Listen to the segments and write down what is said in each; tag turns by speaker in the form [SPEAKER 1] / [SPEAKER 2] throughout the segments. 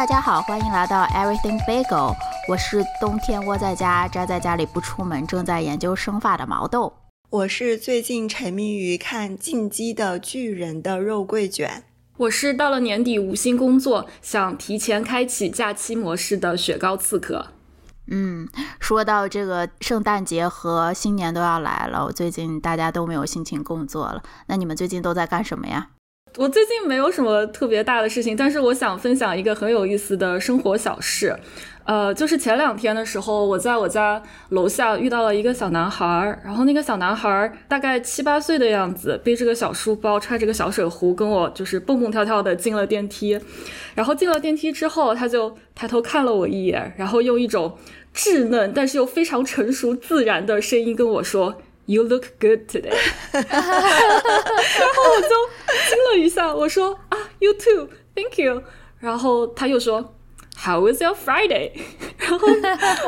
[SPEAKER 1] 大家好，欢迎来到 Everything Bagel，我是冬天窝在家宅在家里不出门，正在研究生发的毛豆。
[SPEAKER 2] 我是最近沉迷于看《进击的巨人》的肉桂卷。
[SPEAKER 3] 我是到了年底无心工作，想提前开启假期模式的雪糕刺客。
[SPEAKER 1] 嗯，说到这个圣诞节和新年都要来了，我最近大家都没有心情工作了。那你们最近都在干什么呀？
[SPEAKER 3] 我最近没有什么特别大的事情，但是我想分享一个很有意思的生活小事。呃，就是前两天的时候，我在我家楼下遇到了一个小男孩儿，然后那个小男孩儿大概七八岁的样子，背着个小书包，揣着个小水壶，跟我就是蹦蹦跳跳的进了电梯。然后进了电梯之后，他就抬头看了我一眼，然后用一种稚嫩但是又非常成熟自然的声音跟我说。You look good today，然后我就惊了一下，我说啊，You too，Thank you。然后他又说，How was your Friday？然后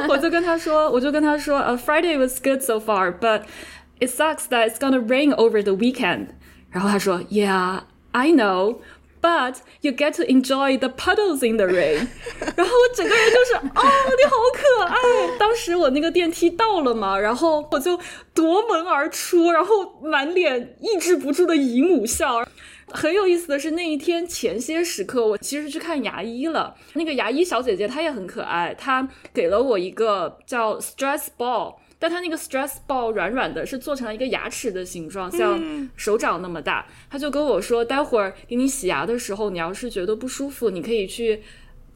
[SPEAKER 3] 我就跟他说，我就跟他说，呃，Friday was good so far，but it sucks that it's gonna rain over the weekend。然后他说，Yeah，I know。 But you get to enjoy the puddles in the rain，然后我整个人就是啊，你好可爱！当时我那个电梯到了嘛，然后我就夺门而出，然后满脸抑制不住的姨母笑。很有意思的是，那一天前些时刻，我其实去看牙医了。那个牙医小姐姐她也很可爱，她给了我一个叫 stress ball。但它那个 stress ball 软软的，是做成了一个牙齿的形状，像手掌那么大。他就跟我说，待会儿给你洗牙的时候，你要是觉得不舒服，你可以去。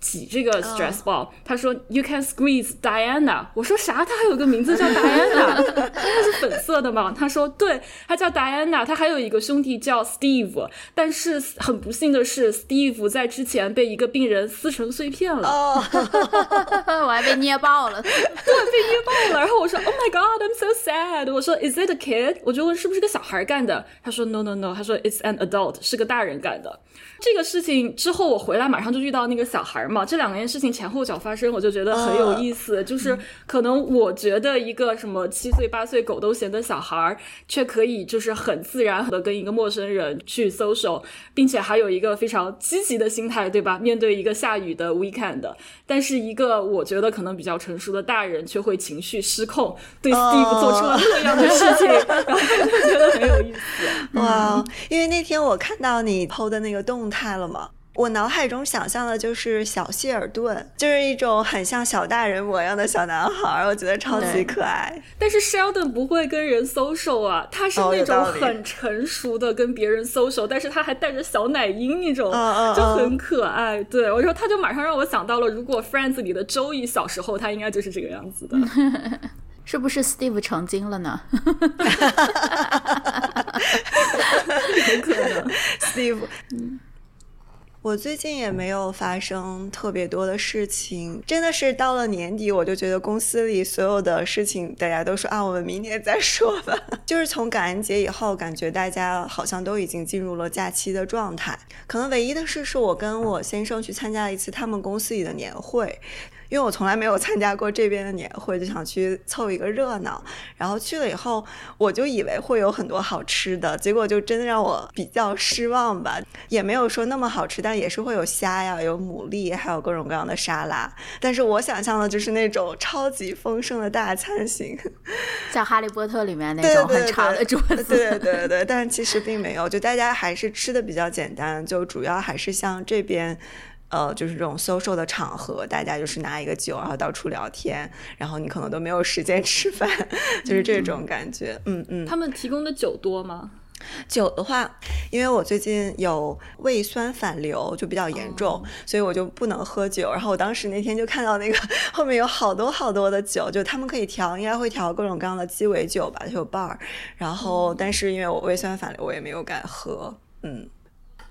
[SPEAKER 3] 挤这个 stress ball，他说 you can squeeze Diana，我说啥？他还有个名字叫 Diana，他是粉色的吗？他说对，他叫 Diana，他还有一个兄弟叫 Steve，但是很不幸的是，Steve 在之前被一个病人撕成碎片了，哦
[SPEAKER 1] 我还被捏爆了，对，被
[SPEAKER 3] 捏爆了。然后我说 Oh my God，I'm so sad。我说 Is it a kid？我就问是不是个小孩干的？他说 No no no，他说 It's an adult，是个大人干的。这个事情之后我回来马上就遇到那个小孩。嘛，这两件事情前后脚发生，我就觉得很有意思。就是可能我觉得一个什么七岁八岁狗都嫌的小孩儿，却可以就是很自然的跟一个陌生人去 social，并且还有一个非常积极的心态，对吧？面对一个下雨的 weekend，但是一个我觉得可能比较成熟的大人却会情绪失控，对 Steve 做出了那样的事情，然后就觉得很有。
[SPEAKER 2] 哇，因为那天我看到你 PO 的那个动态了嘛。我脑海中想象的就是小谢尔顿，就是一种很像小大人模样的小男孩，我觉得超级可爱。
[SPEAKER 3] 但是 Sheldon 不会跟人 social 啊，他是那种很成熟的跟别人 social，但是他还带着小奶音那种，就很可爱。对我说，他就马上让我想到了，如果 Friends 里的周易小时候，他应该就是这个样子的。
[SPEAKER 1] 是不是 Steve 成精了呢？
[SPEAKER 3] 有可能，
[SPEAKER 2] Steve。我最近也没有发生特别多的事情，真的是到了年底，我就觉得公司里所有的事情，大家都说啊，我们明年再说吧。就是从感恩节以后，感觉大家好像都已经进入了假期的状态。可能唯一的事是我跟我先生去参加了一次他们公司里的年会。因为我从来没有参加过这边的年会，就想去凑一个热闹。然后去了以后，我就以为会有很多好吃的，结果就真的让我比较失望吧。也没有说那么好吃，但也是会有虾呀，有牡蛎，还有各种各样的沙拉。但是我想象的就是那种超级丰盛的大餐型，
[SPEAKER 1] 像《哈利波特》里面那种很长的桌子。
[SPEAKER 2] 对对对 对，但其实并没有，就大家还是吃的比较简单，就主要还是像这边。呃，就是这种 social 的场合，大家就是拿一个酒，然后到处聊天，然后你可能都没有时间 吃饭，就是这种感觉。嗯嗯。
[SPEAKER 3] 他们提供的酒多吗？
[SPEAKER 2] 酒的话，因为我最近有胃酸反流，就比较严重，所以我就不能喝酒。然后我当时那天就看到那个后面有好多好多的酒，就他们可以调，应该会调各种各样的鸡尾酒吧，就有 bar。然后，但是因为我胃酸反流，我也没有敢喝。嗯。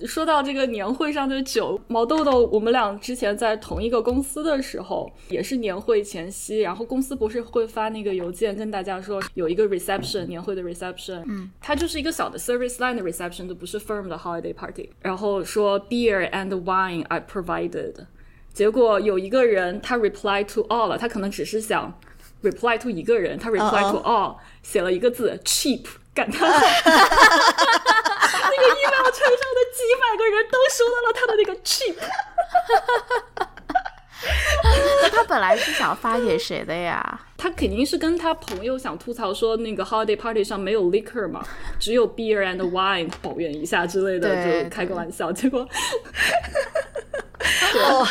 [SPEAKER 3] 说到这个年会上的酒，毛豆豆，我们俩之前在同一个公司的时候，也是年会前夕，然后公司不是会发那个邮件跟大家说有一个 reception 年会的 reception，
[SPEAKER 1] 嗯，
[SPEAKER 3] 它就是一个小的 service line 的 reception，都不是 firm 的 holiday party。然后说 beer and wine I provided，结果有一个人他 reply to all 了，他可能只是想 reply to 一个人，他 reply to all 写了一个字 cheap。感叹号！那个 email 车上的几百个人都收到了他的那个 chip。
[SPEAKER 1] 那他本来是想发给谁的呀？
[SPEAKER 3] 他肯定是跟他朋友想吐槽说那个 holiday party 上没有 liquor 嘛，只有 beer and wine，抱怨一下之类的，就开个玩笑。结果，
[SPEAKER 2] 哦，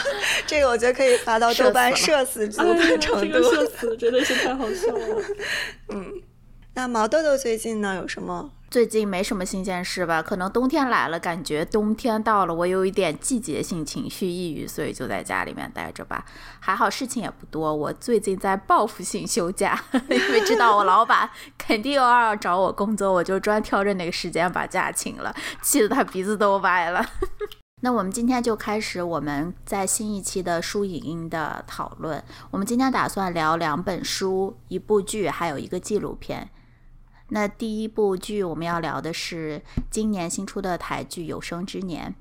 [SPEAKER 2] 这个我觉得可以发到豆瓣社死族的程度。这
[SPEAKER 3] 个社死真的是太好笑了。
[SPEAKER 2] 嗯，那毛豆豆最近呢有什么？
[SPEAKER 1] 最近没什么新鲜事吧？可能冬天来了，感觉冬天到了，我有一点季节性情绪抑郁，所以就在家里面待着吧。还好事情也不多。我最近在报复性休假，因为知道我老板肯定又要找我工作，我就专挑着那个时间把假请了，气得他鼻子都歪了。那我们今天就开始我们在新一期的书影音的讨论。我们今天打算聊两本书、一部剧，还有一个纪录片。那第一部剧我们要聊的是今年新出的台剧《有生之年》。
[SPEAKER 3] 《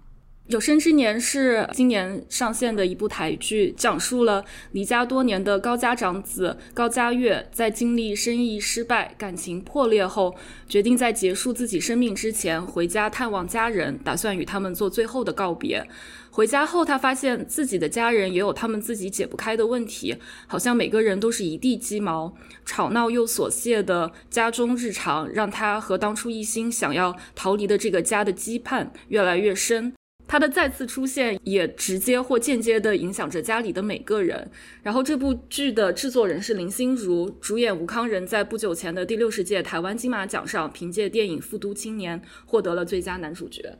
[SPEAKER 3] 有生之年》是今年上线的一部台剧，讲述了离家多年的高家长子高家岳，在经历生意失败、感情破裂后，决定在结束自己生命之前回家探望家人，打算与他们做最后的告别。回家后，他发现自己的家人也有他们自己解不开的问题，好像每个人都是一地鸡毛，吵闹又琐屑的家中日常，让他和当初一心想要逃离的这个家的羁绊越来越深。他的再次出现也直接或间接地影响着家里的每个人。然后，这部剧的制作人是林心如，主演吴康仁在不久前的第六十届台湾金马奖上，凭借电影《复都青年》获得了最佳男主角。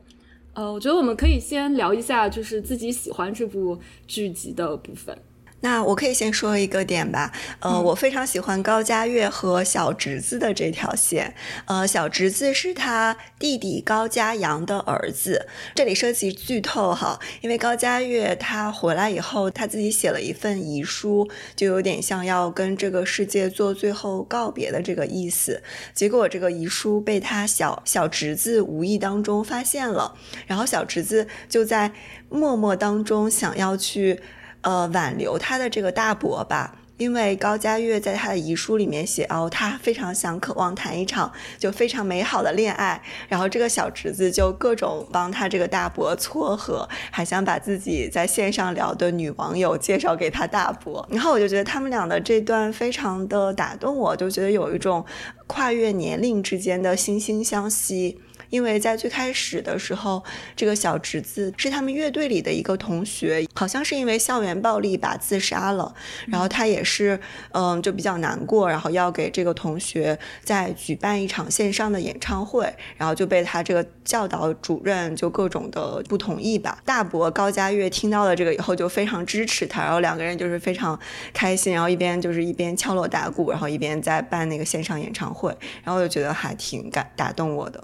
[SPEAKER 3] 呃，我觉得我们可以先聊一下，就是自己喜欢这部剧集的部分。
[SPEAKER 2] 那我可以先说一个点吧，呃，我非常喜欢高家岳和小侄子的这条线，呃，小侄子是他弟弟高家阳的儿子，这里涉及剧透哈，因为高家岳他回来以后，他自己写了一份遗书，就有点像要跟这个世界做最后告别的这个意思，结果这个遗书被他小小侄子无意当中发现了，然后小侄子就在默默当中想要去。呃，挽留他的这个大伯吧，因为高家岳在他的遗书里面写，哦，他非常想渴望谈一场就非常美好的恋爱，然后这个小侄子就各种帮他这个大伯撮合，还想把自己在线上聊的女网友介绍给他大伯，然后我就觉得他们俩的这段非常的打动我，就觉得有一种跨越年龄之间的惺惺相惜。因为在最开始的时候，这个小侄子是他们乐队里的一个同学，好像是因为校园暴力把自杀了。然后他也是，嗯，就比较难过，然后要给这个同学再举办一场线上的演唱会，然后就被他这个教导主任就各种的不同意吧。大伯高佳悦听到了这个以后就非常支持他，然后两个人就是非常开心，然后一边就是一边敲锣打鼓，然后一边在办那个线上演唱会，然后就觉得还挺感打动我的。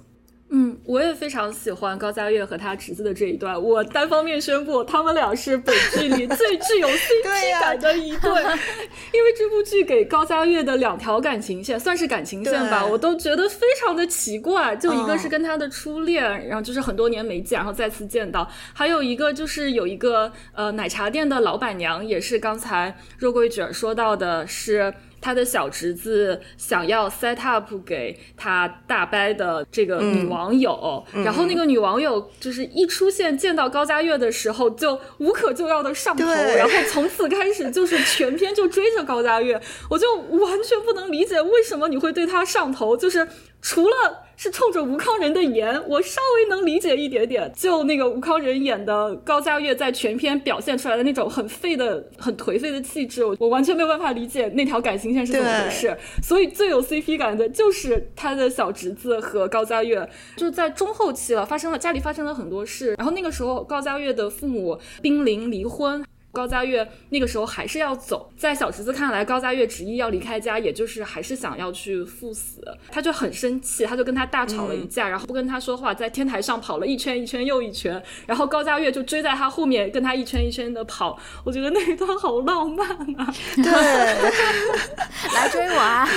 [SPEAKER 3] 嗯，我也非常喜欢高家岳和他侄子的这一段。我单方面宣布，他们俩是本剧里最具有 CP 感的一对。因为这部剧给高家岳的两条感情线，算是感情线吧，我都觉得非常的奇怪。就一个是跟他的初恋，然后就是很多年没见，然后再次见到；还有一个就是有一个呃奶茶店的老板娘，也是刚才肉桂卷说到的，是。他的小侄子想要 set up 给他大伯的这个女网友，然后那个女网友就是一出现见到高佳悦的时候就无可救药的上头，然后从此开始就是全篇就追着高佳悦，我就完全不能理解为什么你会对。他上头，就是除了。是冲着吴康仁的颜，我稍微能理解一点点。就那个吴康仁演的高家乐，在全片表现出来的那种很废的、很颓废的气质，我我完全没有办法理解那条感情线是怎么回事。所以最有 CP 感的就是他的小侄子和高家乐，就是在中后期了，发生了家里发生了很多事，然后那个时候高家乐的父母濒临离婚。高家岳那个时候还是要走，在小侄子看来，高家岳执意要离开家，也就是还是想要去赴死，他就很生气，他就跟他大吵了一架，然后不跟他说话，在天台上跑了一圈一圈又一圈，然后高家岳就追在他后面，跟他一圈一圈的跑，我觉得那一段好浪漫啊！
[SPEAKER 2] 对，
[SPEAKER 1] 来追我啊！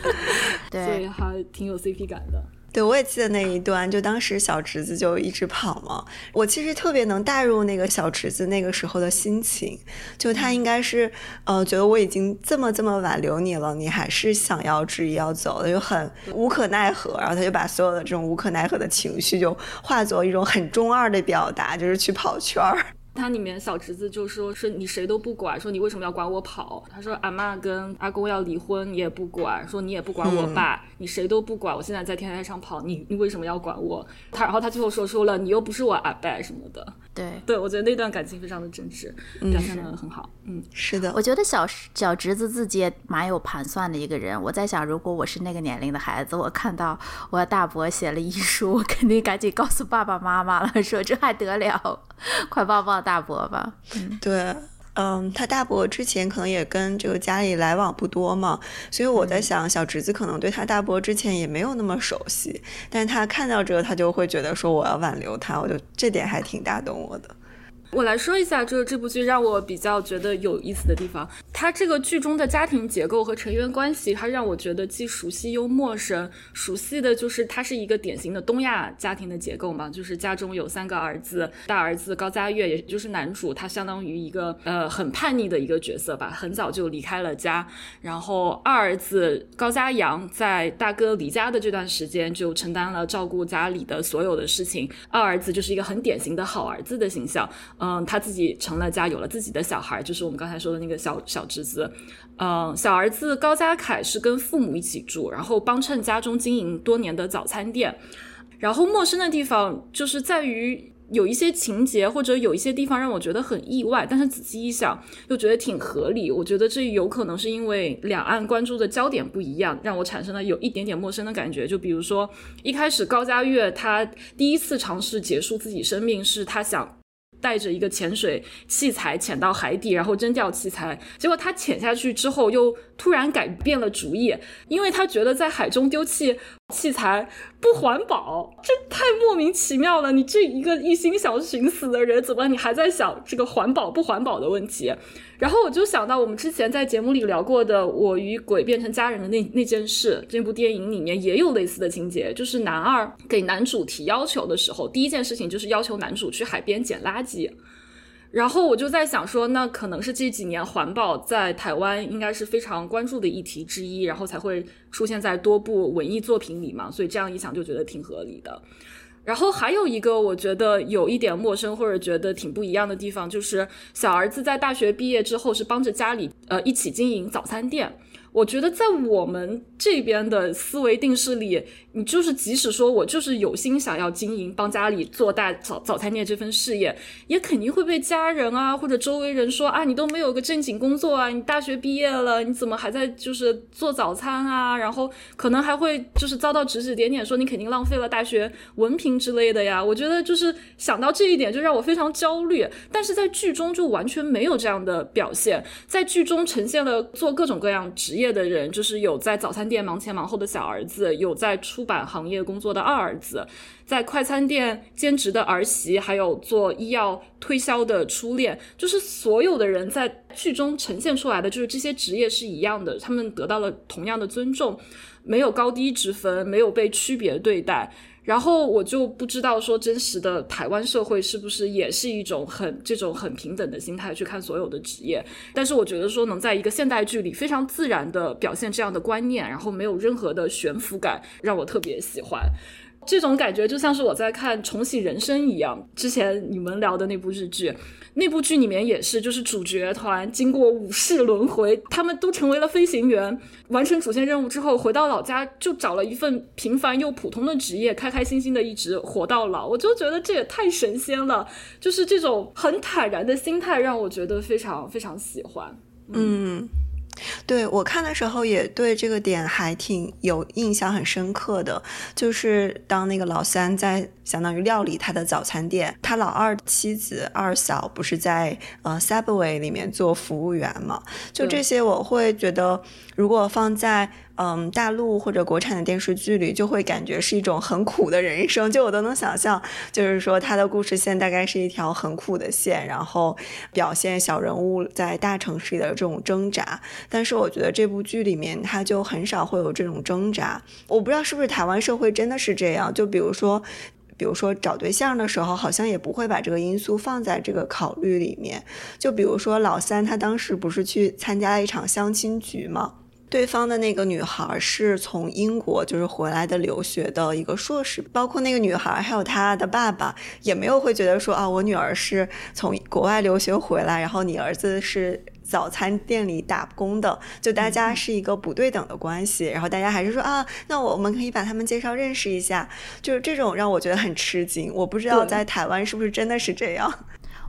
[SPEAKER 1] 对，
[SPEAKER 3] 所以还挺有 CP 感的。
[SPEAKER 2] 对，我也记得那一段，就当时小侄子就一直跑嘛。我其实特别能带入那个小侄子那个时候的心情，就他应该是，呃，觉得我已经这么这么挽留你了，你还是想要执意要走的，就很无可奈何。然后他就把所有的这种无可奈何的情绪，就化作一种很中二的表达，就是去跑圈儿。
[SPEAKER 3] 他里面小侄子就说是你谁都不管，说你为什么要管我跑？他说阿妈跟阿公要离婚你也不管，说你也不管我爸，你谁都不管。我现在在天台上跑，你你为什么要管我？他然后他最后说出了，你又不是我阿伯什么的。
[SPEAKER 1] 对
[SPEAKER 3] 对，我觉得那段感情非常的真挚，表现的很好。嗯，
[SPEAKER 2] 是的，
[SPEAKER 1] 我觉得小小侄子自己也蛮有盘算的一个人。我在想，如果我是那个年龄的孩子，我看到我大伯写了遗书，我肯定赶紧告诉爸爸妈妈了，说这还得了，快抱抱大伯吧。
[SPEAKER 2] 嗯，对。嗯，他大伯之前可能也跟这个家里来往不多嘛，所以我在想，小侄子可能对他大伯之前也没有那么熟悉，但是他看到这个，他就会觉得说我要挽留他，我就这点还挺打动我的。
[SPEAKER 3] 我来说一下，就是这部剧让我比较觉得有意思的地方。它这个剧中的家庭结构和成员关系，它让我觉得既熟悉又陌生。熟悉的就是它是一个典型的东亚家庭的结构嘛，就是家中有三个儿子，大儿子高嘉悦，也就是男主，他相当于一个呃很叛逆的一个角色吧，很早就离开了家。然后二儿子高家阳在大哥离家的这段时间，就承担了照顾家里的所有的事情。二儿子就是一个很典型的好儿子的形象。嗯，他自己成了家，有了自己的小孩，就是我们刚才说的那个小小侄子。嗯，小儿子高家凯是跟父母一起住，然后帮衬家中经营多年的早餐店。然后陌生的地方就是在于有一些情节或者有一些地方让我觉得很意外，但是仔细一想又觉得挺合理。我觉得这有可能是因为两岸关注的焦点不一样，让我产生了有一点点陌生的感觉。就比如说一开始高家悦他第一次尝试结束自己生命，是他想。带着一个潜水器材潜到海底，然后扔掉器材。结果他潜下去之后，又突然改变了主意，因为他觉得在海中丢弃器材不环保，这太莫名其妙了。你这一个一心想寻死的人，怎么你还在想这个环保不环保的问题？然后我就想到我们之前在节目里聊过的《我与鬼变成家人》的那那件事，这部电影里面也有类似的情节，就是男二给男主提要求的时候，第一件事情就是要求男主去海边捡垃圾。然后我就在想说，那可能是这几年环保在台湾应该是非常关注的议题之一，然后才会出现在多部文艺作品里嘛，所以这样一想就觉得挺合理的。然后还有一个我觉得有一点陌生或者觉得挺不一样的地方，就是小儿子在大学毕业之后是帮着家里呃一起经营早餐店。我觉得在我们这边的思维定式里，你就是即使说我就是有心想要经营帮家里做大早早餐店这份事业，也肯定会被家人啊或者周围人说啊，你都没有个正经工作啊，你大学毕业了，你怎么还在就是做早餐啊？然后可能还会就是遭到指指点点，说你肯定浪费了大学文凭之类的呀。我觉得就是想到这一点就让我非常焦虑，但是在剧中就完全没有这样的表现，在剧中呈现了做各种各样职业。业的人就是有在早餐店忙前忙后的小儿子，有在出版行业工作的二儿子，在快餐店兼职的儿媳，还有做医药推销的初恋，就是所有的人在剧中呈现出来的，就是这些职业是一样的，他们得到了同样的尊重，没有高低之分，没有被区别对待。然后我就不知道说真实的台湾社会是不是也是一种很这种很平等的心态去看所有的职业，但是我觉得说能在一个现代剧里非常自然的表现这样的观念，然后没有任何的悬浮感，让我特别喜欢。这种感觉就像是我在看重启人生一样，之前你们聊的那部日剧。那部剧里面也是，就是主角团经过五世轮回，他们都成为了飞行员，完成主线任务之后，回到老家就找了一份平凡又普通的职业，开开心心的一直活到老。我就觉得这也太神仙了，就是这种很坦然的心态，让我觉得非常非常喜欢。
[SPEAKER 2] 嗯。对我看的时候也对这个点还挺有印象，很深刻的，就是当那个老三在相当于料理他的早餐店，他老二妻子二嫂不是在呃 Subway 里面做服务员嘛？就这些我会觉得，如果放在。嗯，大陆或者国产的电视剧里，就会感觉是一种很苦的人生，就我都能想象，就是说他的故事线大概是一条很苦的线，然后表现小人物在大城市里的这种挣扎。但是我觉得这部剧里面，他就很少会有这种挣扎。我不知道是不是台湾社会真的是这样，就比如说，比如说找对象的时候，好像也不会把这个因素放在这个考虑里面。就比如说老三，他当时不是去参加了一场相亲局吗？对方的那个女孩是从英国就是回来的留学的一个硕士，包括那个女孩还有她的爸爸也没有会觉得说啊，我女儿是从国外留学回来，然后你儿子是。早餐店里打工的，就大家是一个不对等的关系，然后大家还是说啊，那我们可以把他们介绍认识一下，就是这种让我觉得很吃惊。我不知道在台湾是不是真的是这样。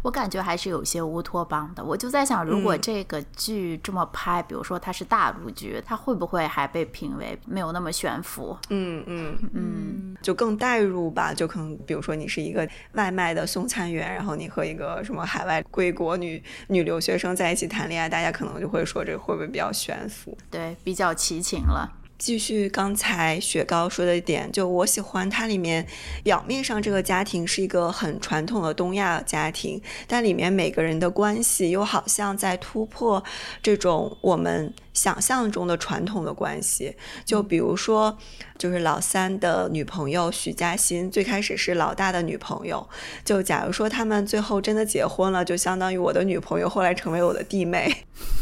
[SPEAKER 1] 我感觉还是有些乌托邦的。我就在想，如果这个剧这么拍，比如说它是大陆剧，它会不会还被评为没有那么悬浮？
[SPEAKER 2] 嗯嗯嗯，就更代入吧。就可能比如说你是一个外卖的送餐员，然后你和一个什么海外归国女女留学生在一起谈恋爱，大家可能就会说这个会不会比较悬浮？
[SPEAKER 1] 对，比较齐情了。
[SPEAKER 2] 继续刚才雪糕说的一点，就我喜欢它里面表面上这个家庭是一个很传统的东亚家庭，但里面每个人的关系又好像在突破这种我们。想象中的传统的关系，就比如说，就是老三的女朋友许嘉欣，最开始是老大的女朋友。就假如说他们最后真的结婚了，就相当于我的女朋友后来成为我的弟妹。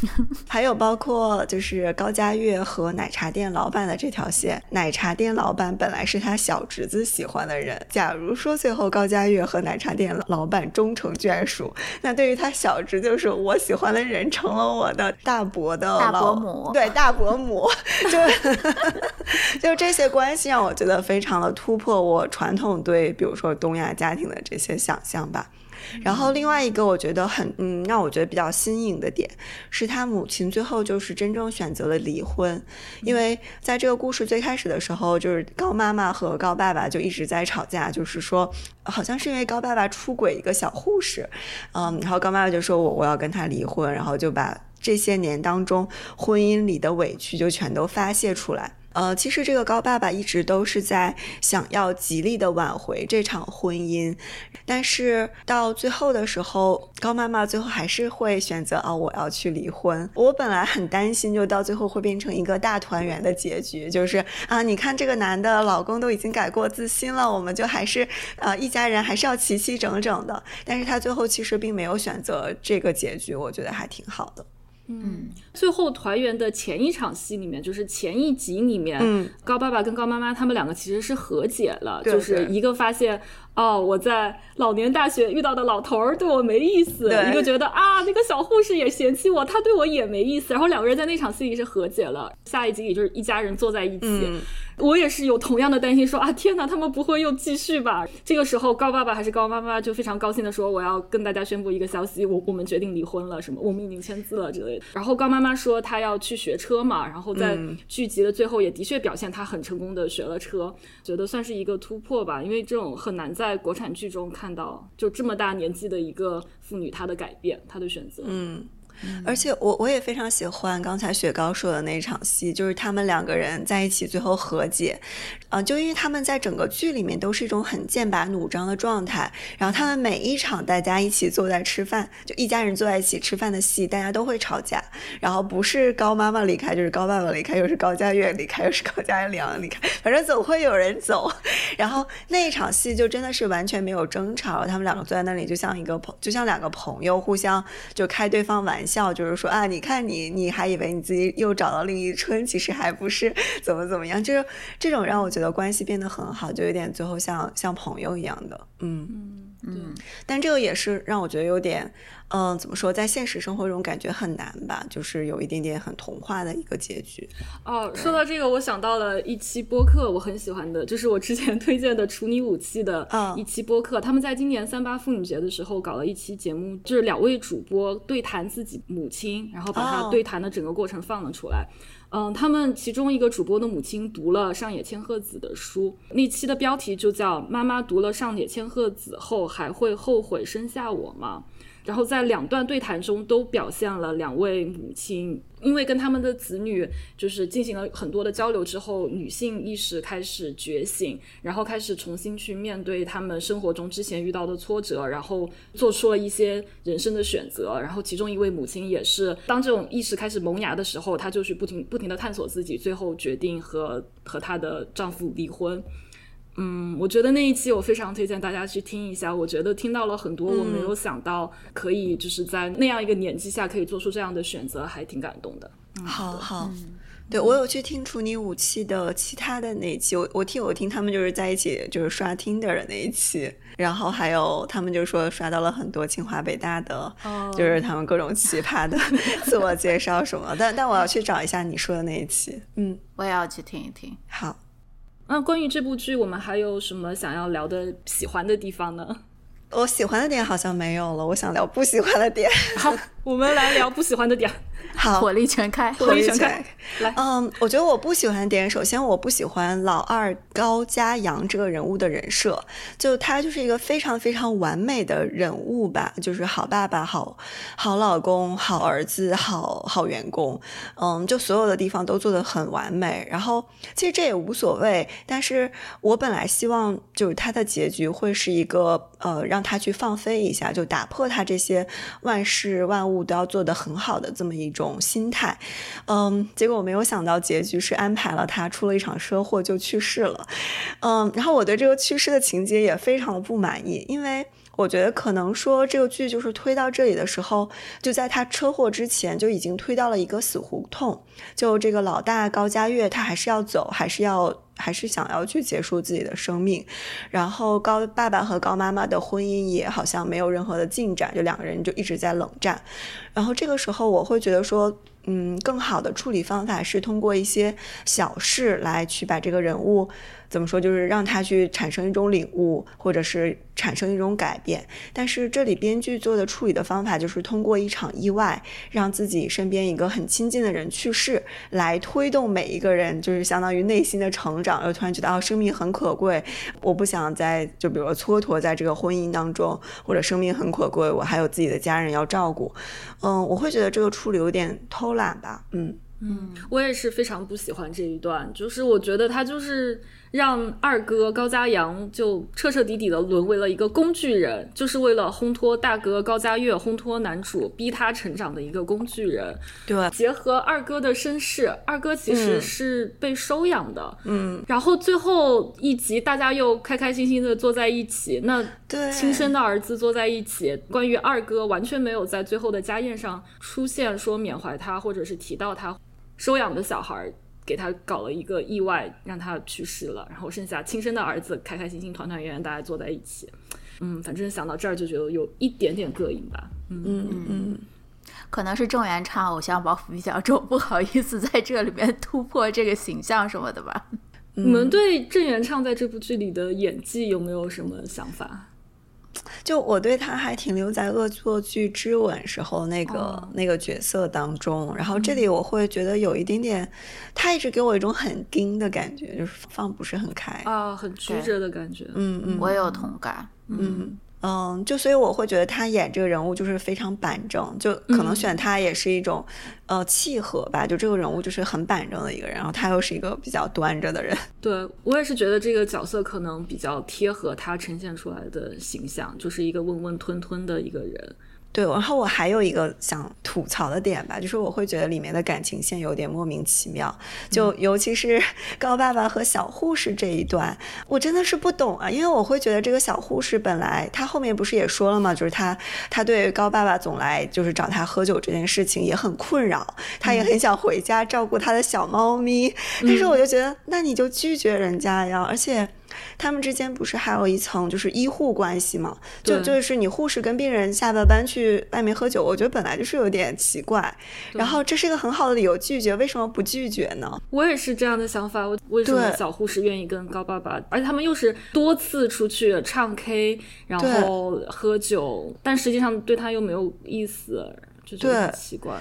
[SPEAKER 2] 还有包括就是高佳悦和奶茶店老板的这条线，奶茶店老板本来是他小侄子喜欢的人。假如说最后高佳悦和奶茶店老板终成眷属，那对于他小侄就是我喜欢的人成了我的大伯的大伯母。对大伯母，就 就这些关系让我觉得非常的突破我传统对比如说东亚家庭的这些想象吧。然后另外一个我觉得很嗯让我觉得比较新颖的点是他母亲最后就是真正选择了离婚，因为在这个故事最开始的时候就是高妈妈和高爸爸就一直在吵架，就是说好像是因为高爸爸出轨一个小护士，嗯，然后高妈妈就说我我要跟他离婚，然后就把。这些年当中，婚姻里的委屈就全都发泄出来。呃，其实这个高爸爸一直都是在想要极力的挽回这场婚姻，但是到最后的时候，高妈妈最后还是会选择啊，我要去离婚。我本来很担心，就到最后会变成一个大团圆的结局，就是啊，你看这个男的老公都已经改过自新了，我们就还是呃一家人，还是要齐齐整整的。但是他最后其实并没有选择这个结局，我觉得还挺好的。
[SPEAKER 3] 嗯，最后团圆的前一场戏里面，就是前一集里面，高爸爸跟高妈妈他们两个其实是和解了，就是一个发现。哦，我在老年大学遇到的老头儿对我没意思，一个觉得啊，那个小护士也嫌弃我，他对我也没意思。然后两个人在那场戏里是和解了，下一集里就是一家人坐在一起。我也是有同样的担心，说啊，天哪，他们不会又继续吧？这个时候高爸爸还是高妈妈就非常高兴的说，我要跟大家宣布一个消息，我我们决定离婚了，什么我们已经签字了之类的。然后高妈妈说她要去学车嘛，然后在剧集的最后也的确表现她很成功的学了车，觉得算是一个突破吧，因为这种很难。在国产剧中看到，就这么大年纪的一个妇女，她的改变，她的选择，
[SPEAKER 2] 嗯。而且我我也非常喜欢刚才雪糕说的那场戏，就是他们两个人在一起最后和解，啊，就因为他们在整个剧里面都是一种很剑拔弩张的状态，然后他们每一场大家一起坐在吃饭，就一家人坐在一起吃饭的戏，大家都会吵架，然后不是高妈妈离开就是高爸爸离开，又是高佳悦离开又是高佳良离开，反正总会有人走，然后那一场戏就真的是完全没有争吵，他们两个坐在那里就像一个朋，就像两个朋友互相就开对方玩。笑就是说啊，你看你，你还以为你自己又找到另一春，其实还不是怎么怎么样，就是这种让我觉得关系变得很好，就有点最后像像朋友一样的，
[SPEAKER 3] 嗯嗯
[SPEAKER 2] 嗯。但这个也是让我觉得有点。嗯，怎么说，在现实生活中感觉很难吧？就是有一点点很童话的一个结局。
[SPEAKER 3] 哦，说到这个，我想到了一期播客，我很喜欢的，就是我之前推荐的处女武器的一期播客。他们在今年三八妇女节的时候搞了一期节目，就是两位主播对谈自己母亲，然后把他对谈的整个过程放了出来。嗯，他们其中一个主播的母亲读了上野千鹤子的书，那期的标题就叫《妈妈读了上野千鹤子后还会后悔生下我吗》。然后在两段对谈中都表现了两位母亲，因为跟他们的子女就是进行了很多的交流之后，女性意识开始觉醒，然后开始重新去面对他们生活中之前遇到的挫折，然后做出了一些人生的选择。然后其中一位母亲也是，当这种意识开始萌芽的时候，她就是不停不停的探索自己，最后决定和和她的丈夫离婚。嗯，我觉得那一期我非常推荐大家去听一下。我觉得听到了很多我没有想到可以就是在那样一个年纪下可以做出这样的选择，还挺感动的。
[SPEAKER 2] 好好，对我有去听处女武器的其他的那一期，我我听我听他们就是在一起就是刷 Tinder 的那一期，然后还有他们就说刷到了很多清华北大的，就是他们各种奇葩的 自我介绍什么，但但我要去找一下你说的那一期，嗯，
[SPEAKER 1] 我也要去听一听。
[SPEAKER 2] 好，
[SPEAKER 3] 那关于这部剧，我们还有什么想要聊的、喜欢的地方呢？
[SPEAKER 2] 我喜欢的点好像没有了，我想聊不喜欢的点。
[SPEAKER 3] 我们来聊不喜欢的点。
[SPEAKER 2] 好，
[SPEAKER 1] 火力全开，
[SPEAKER 3] 火力全开。来，
[SPEAKER 2] 嗯，我觉得我不喜欢的点，首先我不喜欢老二高家阳这个人物的人设，就他就是一个非常非常完美的人物吧，就是好爸爸、好好老公、好儿子、好好员工，嗯，就所有的地方都做得很完美。然后其实这也无所谓，但是我本来希望就是他的结局会是一个，呃，让他去放飞一下，就打破他这些万事万物都要做得很好的这么一。种心态，嗯，结果我没有想到结局是安排了他出了一场车祸就去世了，嗯，然后我对这个去世的情节也非常的不满意，因为我觉得可能说这个剧就是推到这里的时候，就在他车祸之前就已经推到了一个死胡同，就这个老大高家月他还是要走，还是要。还是想要去结束自己的生命，然后高爸爸和高妈妈的婚姻也好像没有任何的进展，就两个人就一直在冷战。然后这个时候，我会觉得说，嗯，更好的处理方法是通过一些小事来去把这个人物。怎么说？就是让他去产生一种领悟，或者是产生一种改变。但是这里编剧做的处理的方法，就是通过一场意外，让自己身边一个很亲近的人去世，来推动每一个人，就是相当于内心的成长。又突然觉得，哦，生命很可贵，我不想再就比如说蹉跎在这个婚姻当中，或者生命很可贵，我还有自己的家人要照顾。嗯，我会觉得这个处理有点偷懒吧。嗯
[SPEAKER 3] 嗯，我也是非常不喜欢这一段，就是我觉得他就是。让二哥高家阳就彻彻底底的沦为了一个工具人，就是为了烘托大哥高家月，烘托男主，逼他成长的一个工具人。
[SPEAKER 2] 对，
[SPEAKER 3] 结合二哥的身世，二哥其实是被收养的。
[SPEAKER 2] 嗯，
[SPEAKER 3] 然后最后一集大家又开开心心的坐在一起，那亲生的儿子坐在一起，关于二哥完全没有在最后的家宴上出现说缅怀他，或者是提到他收养的小孩。给他搞了一个意外，让他去世了，然后剩下亲生的儿子开开心心、团团圆圆，大家坐在一起。嗯，反正想到这儿就觉得有一点点膈应吧。
[SPEAKER 2] 嗯嗯嗯，
[SPEAKER 1] 可能是郑元畅偶像包袱比较重，不好意思在这里面突破这个形象什么的吧。
[SPEAKER 3] 你们对郑元畅在这部剧里的演技有没有什么想法？
[SPEAKER 2] 就我对他还停留在《恶作剧之吻》时候那个那个角色当中，然后这里我会觉得有一点点，他一直给我一种很盯的感觉，就是放不是很开
[SPEAKER 3] 啊，很曲折的感觉。
[SPEAKER 2] 嗯嗯，
[SPEAKER 1] 我也有同感。
[SPEAKER 2] 嗯。嗯，就所以我会觉得他演这个人物就是非常板正，就可能选他也是一种，呃，契合吧。就这个人物就是很板正的一个人，然后他又是一个比较端着的人。
[SPEAKER 3] 对我也是觉得这个角色可能比较贴合他呈现出来的形象，就是一个温温吞吞的一个人。
[SPEAKER 2] 对，然后我还有一个想吐槽的点吧，就是我会觉得里面的感情线有点莫名其妙，就尤其是 高爸爸和小护士这一段，我真的是不懂啊，因为我会觉得这个小护士本来他后面不是也说了嘛？就是他他对高爸爸总来就是找他喝酒这件事情也很困扰，他也很想回家照顾他的小猫咪，但是我就觉得那你就拒绝人家呀，而且。他们之间不是还有一层就是医护关系吗？就就是你护士跟病人下了班去外面喝酒，我觉得本来就是有点奇怪。然后这是一个很好的理由拒绝，为什么不拒绝呢？
[SPEAKER 3] 我也是这样的想法。我为什么小护士愿意跟高爸爸？而且他们又是多次出去唱 K，然后喝酒，但实际上对他又没有意思。
[SPEAKER 2] 对，
[SPEAKER 3] 奇怪。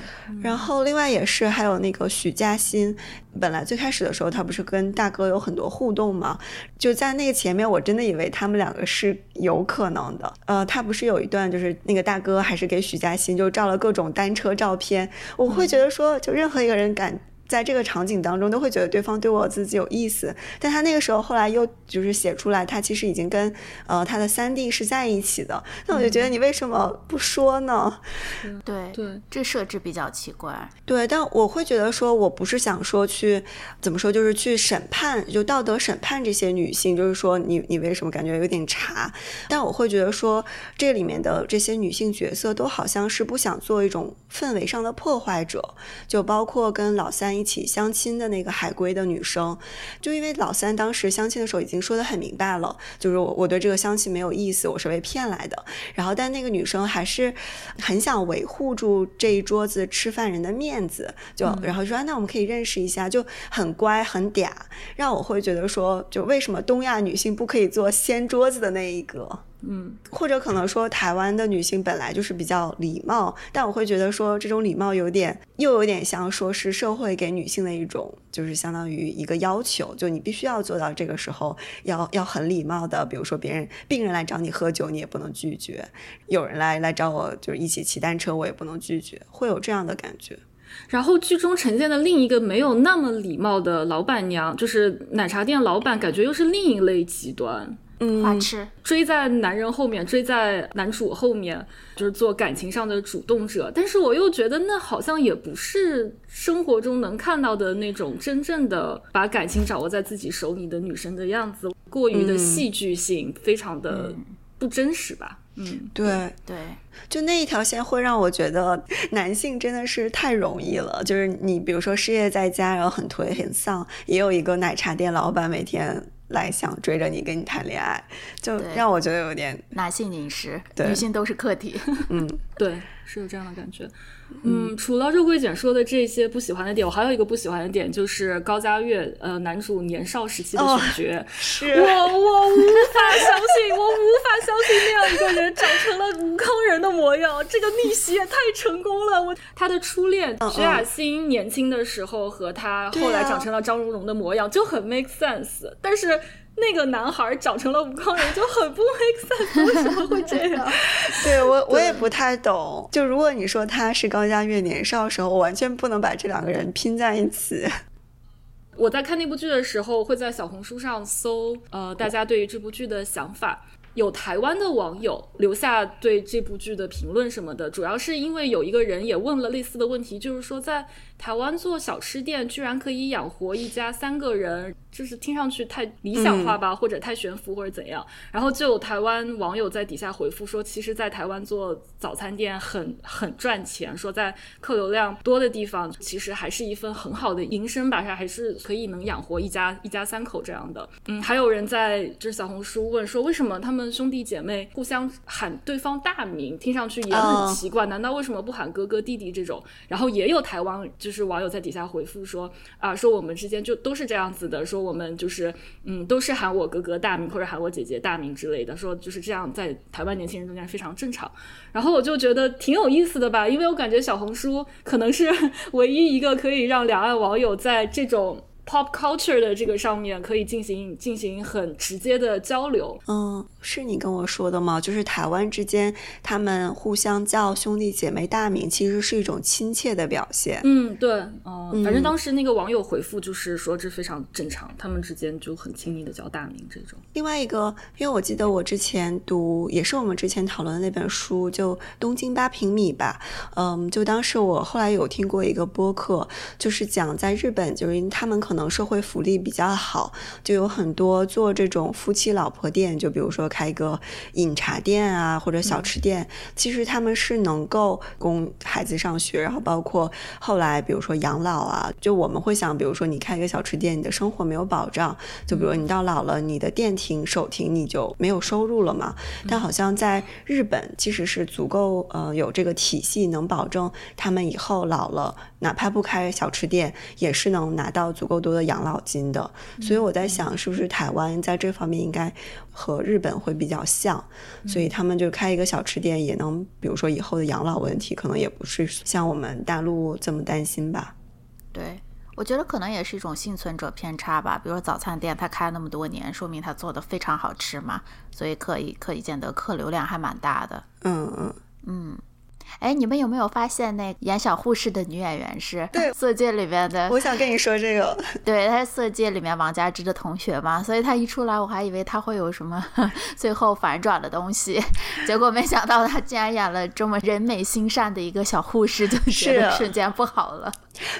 [SPEAKER 2] 然后另外也是，还有那个许嘉欣，本来最开始的时候他不是跟大哥有很多互动吗？就在那个前面，我真的以为他们两个是有可能的。呃，他不是有一段就是那个大哥还是给许嘉欣就照了各种单车照片，我会觉得说，就任何一个人敢。在这个场景当中，都会觉得对方对我自己有意思，但他那个时候后来又就是写出来，他其实已经跟呃他的三弟是在一起的，那我就觉得你为什么不说呢？
[SPEAKER 1] 对
[SPEAKER 3] 对，
[SPEAKER 1] 这设置比较奇怪。
[SPEAKER 2] 对，但我会觉得说，我不是想说去怎么说，就是去审判，就道德审判这些女性，就是说你你为什么感觉有点茶？但我会觉得说，这里面的这些女性角色都好像是不想做一种氛围上的破坏者，就包括跟老三一。一起相亲的那个海归的女生，就因为老三当时相亲的时候已经说的很明白了，就是我我对这个相亲没有意思，我是被骗来的。然后但那个女生还是很想维护住这一桌子吃饭人的面子，就然后说那我们可以认识一下，就很乖很嗲，让我会觉得说，就为什么东亚女性不可以做掀桌子的那一个？
[SPEAKER 3] 嗯，
[SPEAKER 2] 或者可能说台湾的女性本来就是比较礼貌，但我会觉得说这种礼貌有点又有点像说是社会给女性的一种，就是相当于一个要求，就你必须要做到这个时候要要很礼貌的，比如说别人病人来找你喝酒，你也不能拒绝；有人来来找我就是一起骑单车，我也不能拒绝，会有这样的感觉。
[SPEAKER 3] 然后剧中呈现的另一个没有那么礼貌的老板娘，就是奶茶店老板，感觉又是另一类极端。
[SPEAKER 1] 花痴
[SPEAKER 3] 追在男人后面，追在男主后面，就是做感情上的主动者。但是我又觉得那好像也不是生活中能看到的那种真正的把感情掌握在自己手里的女生的样子，过于的戏剧性，非常的不真实吧？嗯，
[SPEAKER 2] 对
[SPEAKER 1] 对，
[SPEAKER 2] 就那一条线会让我觉得男性真的是太容易了。就是你比如说失业在家，然后很颓很丧，也有一个奶茶店老板每天。来想追着你跟你谈恋爱，就让我觉得有点
[SPEAKER 1] 男性凝视，女性都是客体。
[SPEAKER 3] 嗯，对，是有这样的感觉。嗯，除了肉桂卷说的这些不喜欢的点，我还有一个不喜欢的点，就是高家月呃男主年少时期的选角，
[SPEAKER 2] 是。
[SPEAKER 3] 我我无法相信，我无法相信那样一个人长成了吴康人的模样，这个逆袭也太成功了。我 他的初恋徐雅欣年轻的时候和他后来长成了张荣荣的模样就很 make sense，但是。那个男孩长成了吴康仁就很不 make sense，为什么会这样？
[SPEAKER 2] 对我我也不太懂。就如果你说他是高家月年少时候，我完全不能把这两个人拼在一起。
[SPEAKER 3] 我在看那部剧的时候，会在小红书上搜呃大家对于这部剧的想法。有台湾的网友留下对这部剧的评论什么的，主要是因为有一个人也问了类似的问题，就是说在台湾做小吃店居然可以养活一家三个人。就是听上去太理想化吧，或者太悬浮，或者怎样。然后就有台湾网友在底下回复说，其实，在台湾做早餐店很很赚钱，说在客流量多的地方，其实还是一份很好的营生吧，还是可以能养活一家一家三口这样的。嗯，还有人在就是小红书问说，为什么他们兄弟姐妹互相喊对方大名，听上去也很奇怪，难道为什么不喊哥哥弟弟这种？然后也有台湾就是网友在底下回复说，啊，说我们之间就都是这样子的，说。我们就是，嗯，都是喊我哥哥大名或者喊我姐姐大名之类的，说就是这样，在台湾年轻人中间非常正常。然后我就觉得挺有意思的吧，因为我感觉小红书可能是 唯一一个可以让两岸网友在这种。Pop culture 的这个上面可以进行进行很直接的交流。
[SPEAKER 2] 嗯，是你跟我说的吗？就是台湾之间他们互相叫兄弟姐妹大名，其实是一种亲切的表现。
[SPEAKER 3] 嗯，对，嗯，反正当时那个网友回复就是说这非常正常，他们之间就很亲密的叫大名这种。
[SPEAKER 2] 另外一个，因为我记得我之前读也是我们之前讨论的那本书，就《东京八平米》吧。嗯，就当时我后来有听过一个播客，就是讲在日本，就是他们可。可能社会福利比较好，就有很多做这种夫妻老婆店，就比如说开一个饮茶店啊，或者小吃店，其实他们是能够供孩子上学，然后包括后来比如说养老啊，就我们会想，比如说你开一个小吃店，你的生活没有保障，就比如你到老了，你的店停手停，你就没有收入了嘛。但好像在日本，其实是足够呃有这个体系，能保证他们以后老了，哪怕不开小吃店，也是能拿到足够。多的养老金的，所以我在想，是不是台湾在这方面应该和日本会比较像，所以他们就开一个小吃店，也能，比如说以后的养老问题，可能也不是像我们大陆这么担心吧。
[SPEAKER 1] 对，我觉得可能也是一种幸存者偏差吧。比如说早餐店，他开了那么多年，说明他做的非常好吃嘛，所以可以可以见得客流量还蛮大的。
[SPEAKER 2] 嗯嗯
[SPEAKER 1] 嗯。哎，你们有没有发现那演小护士的女演员是《色戒》里面的？
[SPEAKER 2] 我想跟你说这个，
[SPEAKER 1] 对，她是《色戒》里面王佳芝的同学嘛，所以她一出来，我还以为她会有什么 最后反转的东西，结果没想到她竟然演了这么人美心善的一个小护士，就觉得瞬间不好了。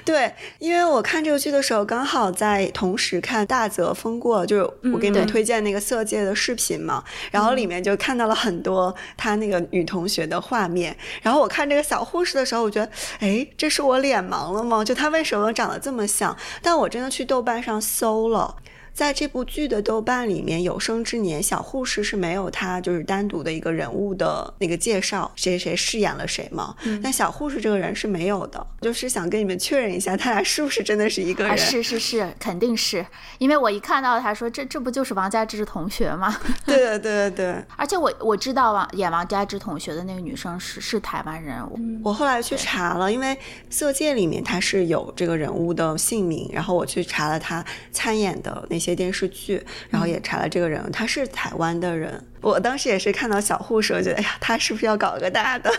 [SPEAKER 2] 对，因为我看这个剧的时候，刚好在同时看大泽风过，就是我给你们推荐那个《色戒》的视频嘛，然后里面就看到了很多她那个女同学的画面。然后我看这个小护士的时候，我觉得，哎，这是我脸盲了吗？就她为什么长得这么像？但我真的去豆瓣上搜了。在这部剧的豆瓣里面，有生之年小护士是没有他就是单独的一个人物的那个介绍，谁谁饰演了谁吗？但小护士这个人是没有的，就是想跟你们确认一下，他俩是不是真的是一个人？
[SPEAKER 1] 是是是，肯定是因为我一看到他说这这不就是王佳芝同学吗？
[SPEAKER 2] 对对对对对。
[SPEAKER 1] 而且我我知道王演王佳芝同学的那个女生是是台湾人，
[SPEAKER 2] 我后来去查了，因为《色戒》里面他是有这个人物的姓名，然后我去查了他参演的那些。些电视剧，然后也查了这个人，他是台湾的人。我当时也是看到小护士，我觉得哎呀，他是不是要搞个大的？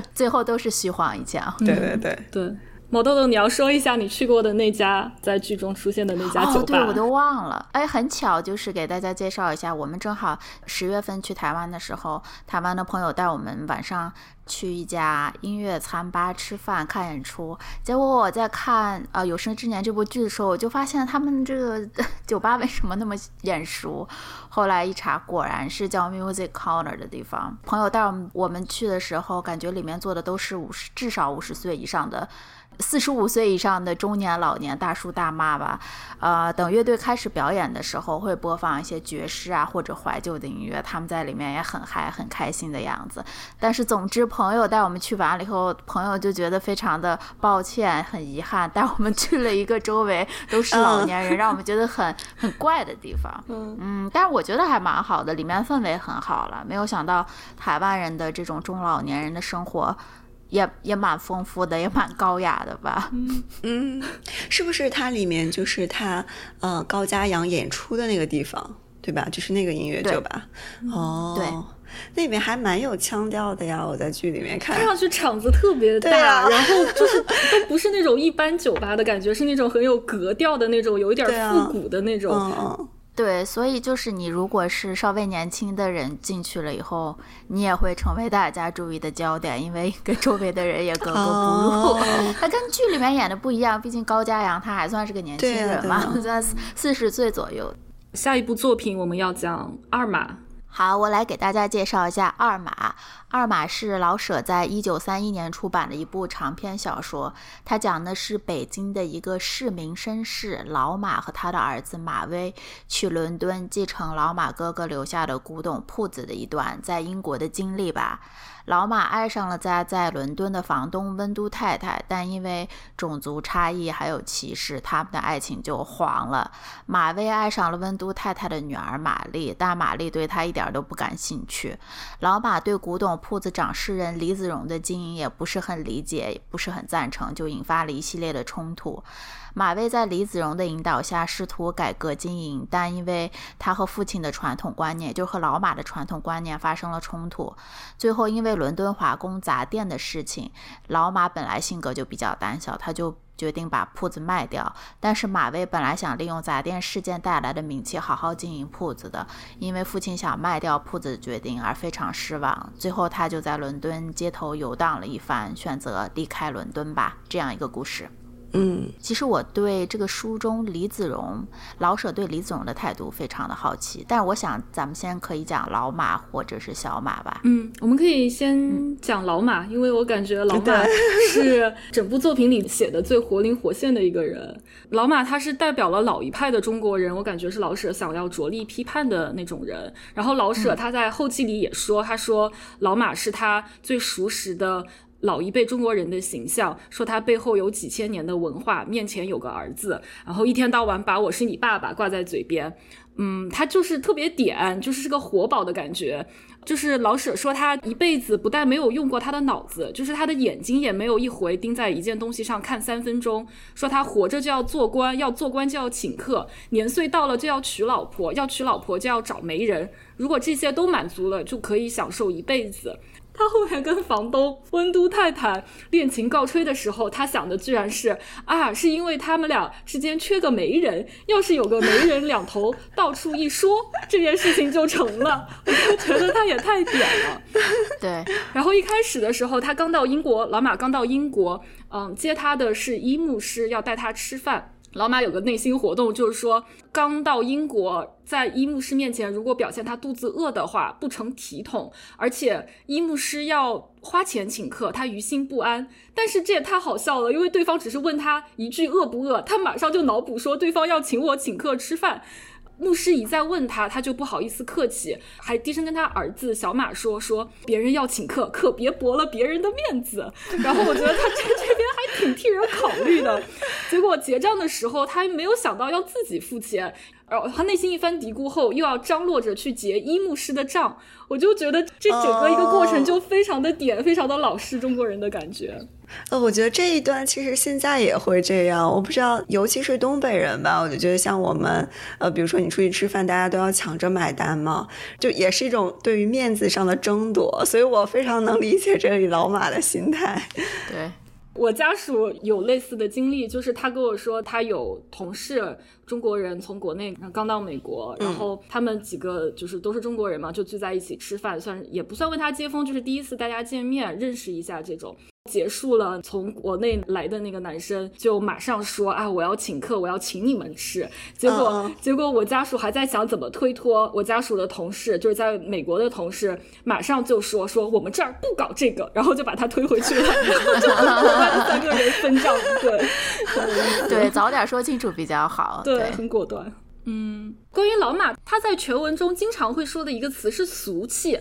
[SPEAKER 1] 最后都是虚晃一枪。
[SPEAKER 2] 对对对
[SPEAKER 3] 对。毛豆豆，你要说一下你去过的那家在剧中出现的那家酒吧？
[SPEAKER 1] 哦，对我都忘了。哎，很巧，就是给大家介绍一下，我们正好十月份去台湾的时候，台湾的朋友带我们晚上去一家音乐餐吧吃饭看演出。结果我在看呃《有生之年》这部剧的时候，我就发现他们这个 酒吧为什么那么眼熟？后来一查，果然是叫 Music Corner 的地方。朋友带我们我们去的时候，感觉里面坐的都是五十至少五十岁以上的。四十五岁以上的中年、老年、大叔、大妈吧，呃，等乐队开始表演的时候，会播放一些爵士啊或者怀旧的音乐，他们在里面也很嗨、很开心的样子。但是，总之，朋友带我们去完了以后，朋友就觉得非常的抱歉、很遗憾，带我们去了一个周围都是老年人，让我们觉得很很怪的地方。嗯嗯，但是我觉得还蛮好的，里面氛围很好了。没有想到台湾人的这种中老年人的生活。也也蛮丰富的，也蛮高雅的吧？
[SPEAKER 2] 嗯，是不是它里面就是他呃高家阳演出的那个地方，对吧？就是那个音乐酒吧。哦，
[SPEAKER 1] 对，
[SPEAKER 2] 那边还蛮有腔调的呀。我在剧里面看，
[SPEAKER 3] 看上去场子特别大，然后就是都不是那种一般酒吧的感觉，是那种很有格调的那种，有一点复古的那种。
[SPEAKER 1] 对，所以就是你如果是稍微年轻的人进去了以后，你也会成为大家注意的焦点，因为跟周围的人也格格不入。他跟剧里面演的不一样，毕竟高家阳他还算是个年轻人嘛，在四十岁左右。
[SPEAKER 3] 下一部作品我们要讲二马。
[SPEAKER 1] 好，我来给大家介绍一下《二马》。《二马》是老舍在一九三一年出版的一部长篇小说，它讲的是北京的一个市民绅士老马和他的儿子马威去伦敦继承老马哥哥留下的古董铺子的一段在英国的经历吧。老马爱上了家在伦敦的房东温都太太，但因为种族差异还有歧视，他们的爱情就黄了。马威爱上了温都太太的女儿玛丽，但玛丽对他一点都不感兴趣。老马对古董铺子掌事人李子荣的经营也不是很理解，也不是很赞成，就引发了一系列的冲突。马威在李子荣的引导下试图改革经营，但因为他和父亲的传统观念，就和老马的传统观念发生了冲突。最后，因为伦敦华工砸店的事情，老马本来性格就比较胆小，他就决定把铺子卖掉。但是马威本来想利用砸店事件带来的名气好好经营铺子的，因为父亲想卖掉铺子的决定而非常失望。最后，他就在伦敦街头游荡了一番，选择离开伦敦吧。这样一个故事。
[SPEAKER 2] 嗯，
[SPEAKER 1] 其实我对这个书中李子荣老舍对李子荣的态度非常的好奇，但是我想咱们先可以讲老马或者是小马吧。
[SPEAKER 3] 嗯，我们可以先讲老马，因为我感觉老马 是整部作品里写的最活灵活现的一个人。老马他是代表了老一派的中国人，我感觉是老舍想要着力批判的那种人。然后老舍他在后记里也说，他说老马是他最熟识的。老一辈中国人的形象，说他背后有几千年的文化，面前有个儿子，然后一天到晚把我是你爸爸挂在嘴边，嗯，他就是特别点，就是是个活宝的感觉。就是老舍说他一辈子不但没有用过他的脑子，就是他的眼睛也没有一回盯在一件东西上看三分钟。说他活着就要做官，要做官就要请客，年岁到了就要娶老婆，要娶老婆就要找媒人。如果这些都满足了，就可以享受一辈子。他后面跟房东温都泰坦恋情告吹的时候，他想的居然是啊，是因为他们俩之间缺个媒人，要是有个媒人两头到处一说，这件事情就成了。我就觉得他也太点了。
[SPEAKER 1] 对。
[SPEAKER 3] 然后一开始的时候，他刚到英国，老马刚到英国，嗯，接他的是医牧师，要带他吃饭。老马有个内心活动，就是说刚到英国，在医牧师面前，如果表现他肚子饿的话，不成体统，而且医牧师要花钱请客，他于心不安。但是这也太好笑了，因为对方只是问他一句饿不饿，他马上就脑补说对方要请我请客吃饭。牧师一再问他，他就不好意思客气，还低声跟他儿子小马说：“说别人要请客，可别驳了别人的面子。”然后我觉得他这 这边挺替人考虑的。结果结账的时候，他没有想到要自己付钱。然后他内心一番嘀咕后，又要张罗着去结一牧师的账，我就觉得这整个一个过程就非常的点，非常的老式中国人的感觉。
[SPEAKER 2] 呃，我觉得这一段其实现在也会这样，我不知道，尤其是东北人吧，我就觉得像我们，呃，比如说你出去吃饭，大家都要抢着买单嘛，就也是一种对于面子上的争夺，所以我非常能理解这里老马的心态。
[SPEAKER 1] 对
[SPEAKER 3] 我家属有类似的经历，就是他跟我说，他有同事。中国人从国内刚到美国，然后他们几个就是都是中国人嘛，就聚在一起吃饭，算也不算为他接风，就是第一次大家见面认识一下这种。结束了，从国内来的那个男生就马上说啊，我要请客，我要请你们吃。结果结果我家属还在想怎么推脱，我家属的同事就是在美国的同事，马上就说说我们这儿不搞这个，然后就把他推回去了，就三个人分账。对
[SPEAKER 1] 对，早点说清楚比较好。
[SPEAKER 3] 对。很果断。嗯，关于老马，他在全文中经常会说的一个词是俗气。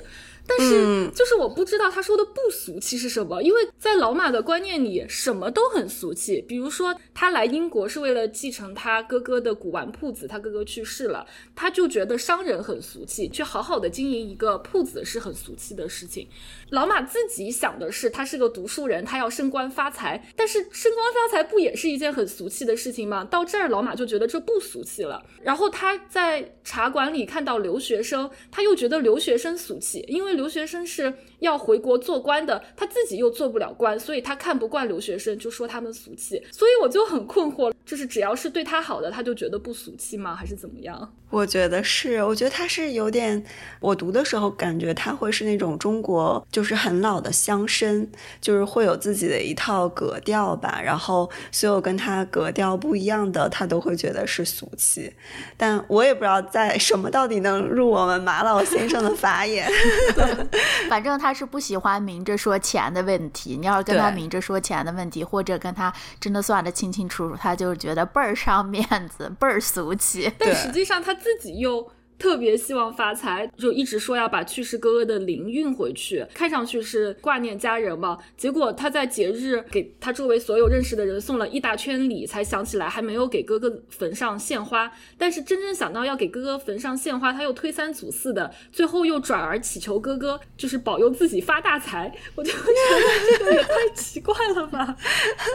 [SPEAKER 3] 但是，就是我不知道他说的不俗气是什么，因为在老马的观念里，什么都很俗气。比如说，他来英国是为了继承他哥哥的古玩铺子，他哥哥去世了，他就觉得商人很俗气，去好好的经营一个铺子是很俗气的事情。老马自己想的是，他是个读书人，他要升官发财。但是升官发财不也是一件很俗气的事情吗？到这儿，老马就觉得这不俗气了。然后他在茶馆里看到留学生，他又觉得留学生俗气，因为。留学生是要回国做官的，他自己又做不了官，所以他看不惯留学生，就说他们俗气。所以我就很困惑，就是只要是对他好的，他就觉得不俗气吗？还是怎么样？
[SPEAKER 2] 我觉得是，我觉得他是有点，我读的时候感觉他会是那种中国就是很老的乡绅，就是会有自己的一套格调吧。然后所有跟他格调不一样的，他都会觉得是俗气。但我也不知道在什么到底能入我们马老先生的法眼。
[SPEAKER 1] 反正他是不喜欢明着说钱的问题。你要是跟他明着说钱的问题，或者跟他真的算得清清楚楚，他就觉得倍儿伤面子，倍儿俗气。
[SPEAKER 3] 但实际上他自己又。特别希望发财，就一直说要把去世哥哥的灵运回去，看上去是挂念家人嘛。结果他在节日给他周围所有认识的人送了一大圈礼，才想起来还没有给哥哥坟上献花。但是真正想到要给哥哥坟上献花，他又推三阻四的，最后又转而祈求哥哥就是保佑自己发大财。我就觉得这个也太奇怪了吧。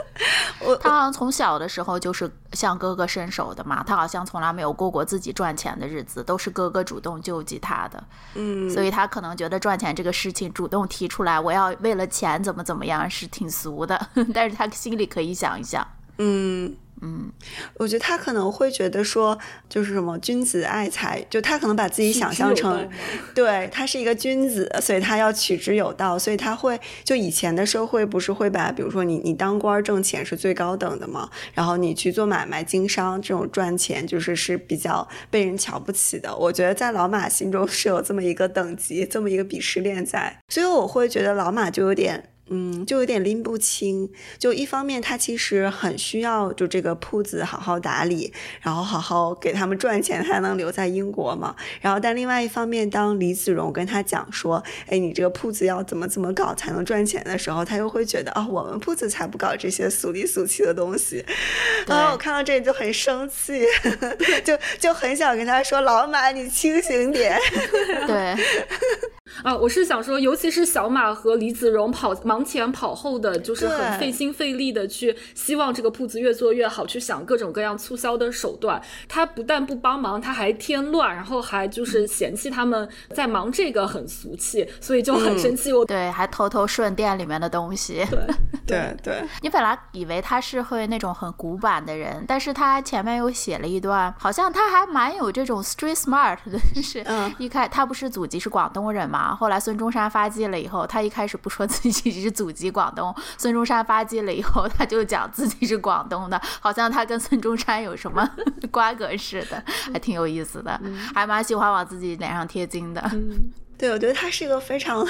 [SPEAKER 2] 我
[SPEAKER 1] 他好像从小的时候就是向哥哥伸手的嘛，他好像从来没有过过自己赚钱的日子，都是。哥哥主动救济他的，
[SPEAKER 2] 嗯，
[SPEAKER 1] 所以他可能觉得赚钱这个事情主动提出来，我要为了钱怎么怎么样是挺俗的，但是他心里可以想一想，
[SPEAKER 2] 嗯。
[SPEAKER 1] 嗯，
[SPEAKER 2] 我觉得他可能会觉得说，就是什么君子爱财，就他可能把自己想象成，对他是一个君子，所以他要取之有道，所以他会就以前的社会不是会把，比如说你你当官挣钱是最高等的嘛，然后你去做买卖经商这种赚钱就是是比较被人瞧不起的。我觉得在老马心中是有这么一个等级，这么一个鄙视链在，所以我会觉得老马就有点。嗯，就有点拎不清。就一方面，他其实很需要就这个铺子好好打理，然后好好给他们赚钱，才能留在英国嘛。然后，但另外一方面，当李子荣跟他讲说，哎，你这个铺子要怎么怎么搞才能赚钱的时候，他又会觉得哦，我们铺子才不搞这些俗里俗气的东西。啊，我看到这里就很生气，就就很想跟他说，老马，你清醒点。
[SPEAKER 1] 对。
[SPEAKER 3] 啊，我是想说，尤其是小马和李子荣跑忙前跑后的，就是很费心费力的去希望这个铺子越做越好，去想各种各样促销的手段。他不但不帮忙，他还添乱，然后还就是嫌弃他们在忙这个很俗气，所以就很生气。我
[SPEAKER 1] 对，还偷偷顺店里面的东西。
[SPEAKER 3] 对
[SPEAKER 2] 对对，
[SPEAKER 1] 你本来以为他是会那种很古板的人，但是他前面又写了一段，好像他还蛮有这种 street smart 的，就是一开他不是祖籍是广东人嘛，后来孙中山发迹了以后，他一开始不说自己是祖籍广东，孙中山发迹了以后，他就讲自己是广东的，好像他跟孙中山有什么 瓜葛似的，还挺有意思的，还蛮喜欢往自己脸上贴金的。
[SPEAKER 2] 对，我觉得他是一个非常，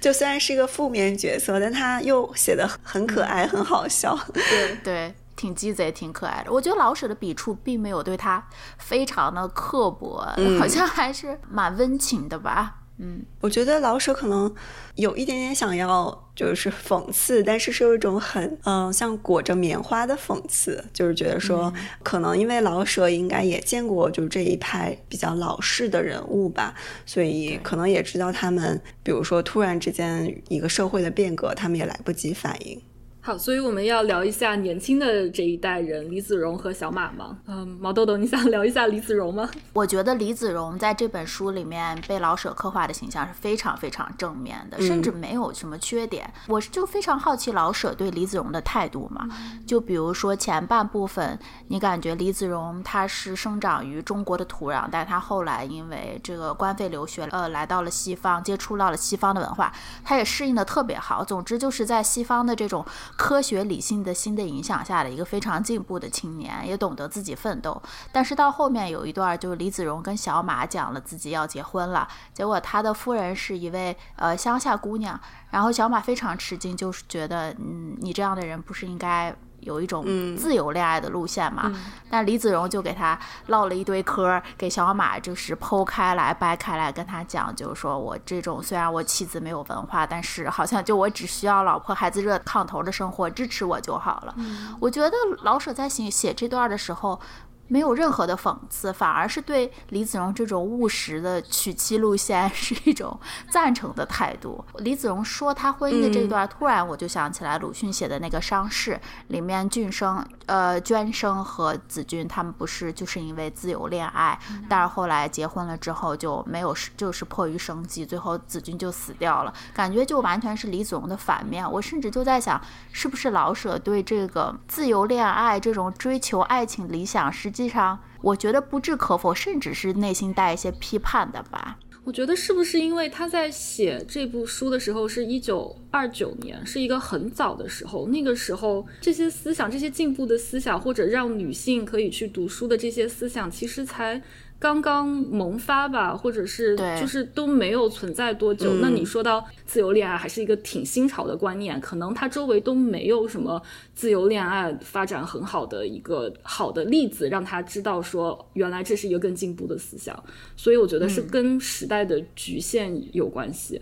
[SPEAKER 2] 就虽然是一个负面角色，但他又写的很可爱，很好笑。
[SPEAKER 1] 对对。挺鸡贼，挺可爱的。我觉得老舍的笔触并没有对他非常的刻薄，好像还是蛮温情的吧。嗯，
[SPEAKER 2] 我觉得老舍可能有一点点想要就是讽刺，但是是有一种很嗯像裹着棉花的讽刺，就是觉得说可能因为老舍应该也见过就是这一派比较老式的人物吧，所以可能也知道他们，比如说突然之间一个社会的变革，他们也来不及反应。
[SPEAKER 3] 好，所以我们要聊一下年轻的这一代人，李子荣和小马吗？嗯，毛豆豆，你想聊一下李子荣吗？
[SPEAKER 1] 我觉得李子荣在这本书里面被老舍刻画的形象是非常非常正面的，甚至没有什么缺点。我就非常好奇老舍对李子荣的态度嘛。就比如说前半部分，你感觉李子荣他是生长于中国的土壤，但他后来因为这个官费留学，呃，来到了西方，接触到了西方的文化，他也适应的特别好。总之就是在西方的这种。科学理性的新的影响下的一个非常进步的青年，也懂得自己奋斗。但是到后面有一段，就是李子荣跟小马讲了自己要结婚了，结果他的夫人是一位呃乡下姑娘，然后小马非常吃惊，就是觉得嗯，你这样的人不是应该。有一种自由恋爱的路线嘛，但李子荣就给他唠了一堆嗑，给小马就是剖开来掰开来跟他讲，就是说我这种虽然我妻子没有文化，但是好像就我只需要老婆孩子热炕头的生活，支持我就好了。我觉得老舍在写写这段的时候。没有任何的讽刺，反而是对李子荣这种务实的娶妻路线是一种赞成的态度。李子荣说他婚姻的这一段，突然我就想起来鲁迅写的那个伤逝里面，俊生、呃娟生和子俊他们不是就是因为自由恋爱，但是后来结婚了之后就没有，就是迫于生计，最后子俊就死掉了，感觉就完全是李子荣的反面。我甚至就在想，是不是老舍对这个自由恋爱这种追求爱情理想是？实际上，我觉得不置可否，甚至是内心带一些批判的吧。
[SPEAKER 3] 我觉得是不是因为他在写这部书的时候是一九二九年，是一个很早的时候，那个时候这些思想、这些进步的思想，或者让女性可以去读书的这些思想，其实才。刚刚萌发吧，或者是就是都没有存在多久。那你说到自由恋爱，还是一个挺新潮的观念，可能他周围都没有什么自由恋爱发展很好的一个好的例子，让他知道说原来这是一个更进步的思想。所以我觉得是跟时代的局限有关系。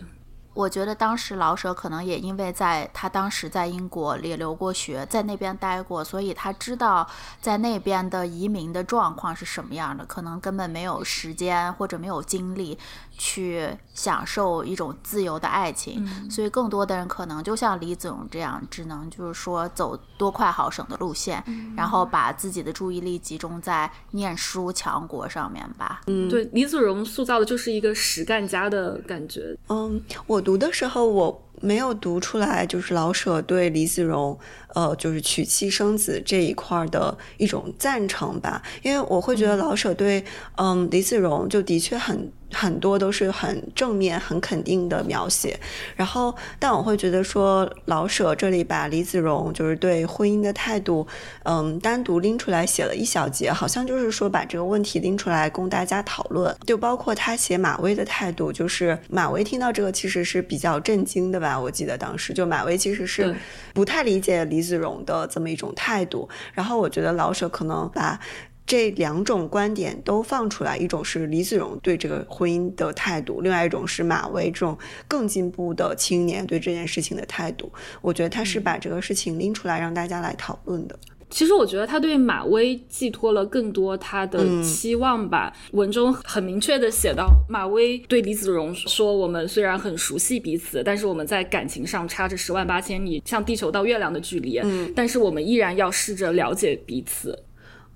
[SPEAKER 1] 我觉得当时老舍可能也因为在他当时在英国也留过学，在那边待过，所以他知道在那边的移民的状况是什么样的，可能根本没有时间或者没有精力。去享受一种自由的爱情，所以更多的人可能就像李子荣这样，只能就是说走多快好省的路线，然后把自己的注意力集中在念书强国上面吧。
[SPEAKER 3] 嗯，对，李子荣塑造的就是一个实干家的感觉。
[SPEAKER 2] 嗯，我读的时候我没有读出来，就是老舍对李子荣。呃，就是娶妻生子这一块的一种赞成吧，因为我会觉得老舍对，嗯，李子荣就的确很很多都是很正面、很肯定的描写。然后，但我会觉得说，老舍这里把李子荣就是对婚姻的态度，嗯，单独拎出来写了一小节，好像就是说把这个问题拎出来供大家讨论。就包括他写马威的态度，就是马威听到这个其实是比较震惊的吧？我记得当时就马威其实是不太理解李。子荣的这么一种态度，然后我觉得老舍可能把这两种观点都放出来，一种是李子荣对这个婚姻的态度，另外一种是马威这种更进步的青年对这件事情的态度。我觉得他是把这个事情拎出来让大家来讨论的。
[SPEAKER 3] 其实我觉得他对马威寄托了更多他的期望吧。文中很明确的写到，马威对李子荣说：“我们虽然很熟悉彼此，但是我们在感情上差着十万八千里，像地球到月亮的距离。嗯，但是我们依然要试着了解彼此。”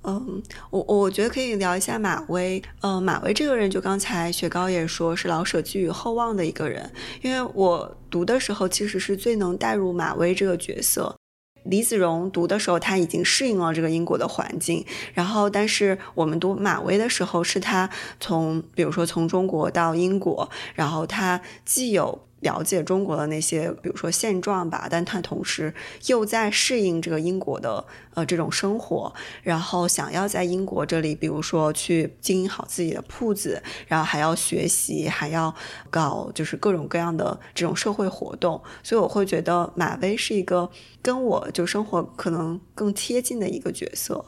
[SPEAKER 2] 嗯，我我觉得可以聊一下马威。嗯，马威这个人，就刚才雪糕也说是老舍寄予厚望的一个人，因为我读的时候其实是最能带入马威这个角色。李子荣读的时候，他已经适应了这个英国的环境。然后，但是我们读马威的时候，是他从，比如说从中国到英国，然后他既有。了解中国的那些，比如说现状吧，但他同时又在适应这个英国的呃这种生活，然后想要在英国这里，比如说去经营好自己的铺子，然后还要学习，还要搞就是各种各样的这种社会活动，所以我会觉得马威是一个跟我就生活可能更贴近的一个角色。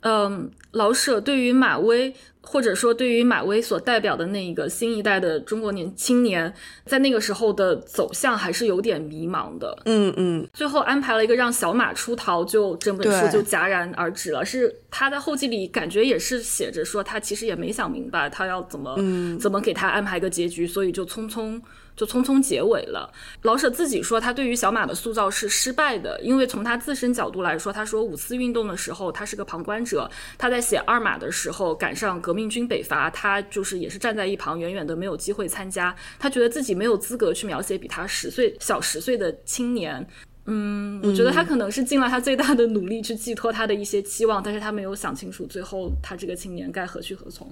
[SPEAKER 3] 嗯，老舍对于马威。或者说，对于马威所代表的那一个新一代的中国年青年，在那个时候的走向还是有点迷茫的。
[SPEAKER 2] 嗯嗯。
[SPEAKER 3] 最后安排了一个让小马出逃，就整本书就戛然而止了。是他在后记里感觉也是写着说，他其实也没想明白他要怎么怎么给他安排个结局，所以就匆匆。就匆匆结尾了。老舍自己说，他对于小马的塑造是失败的，因为从他自身角度来说，他说五四运动的时候他是个旁观者，他在写二马的时候赶上革命军北伐，他就是也是站在一旁，远远的没有机会参加。他觉得自己没有资格去描写比他十岁小十岁的青年。嗯，我觉得他可能是尽了他最大的努力去寄托他的一些期望，但是他没有想清楚最后他这个青年该何去何从。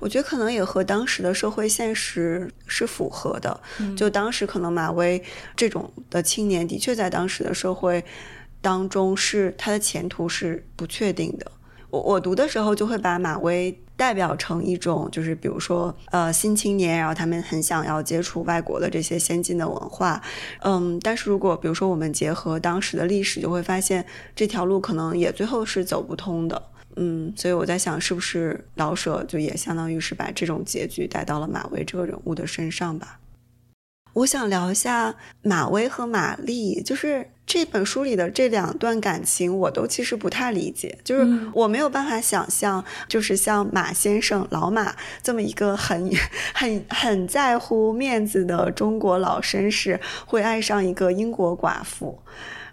[SPEAKER 2] 我觉得可能也和当时的社会现实是符合的。就当时可能马威这种的青年，的确在当时的社会当中是他的前途是不确定的。我我读的时候就会把马威代表成一种，就是比如说呃新青年，然后他们很想要接触外国的这些先进的文化。嗯，但是如果比如说我们结合当时的历史，就会发现这条路可能也最后是走不通的。嗯，所以我在想，是不是老舍就也相当于是把这种结局带到了马威这个人物的身上吧？我想聊一下马威和玛丽，就是这本书里的这两段感情，我都其实不太理解，就是我没有办法想象，就是像马先生老马这么一个很很很在乎面子的中国老绅士，会爱上一个英国寡妇。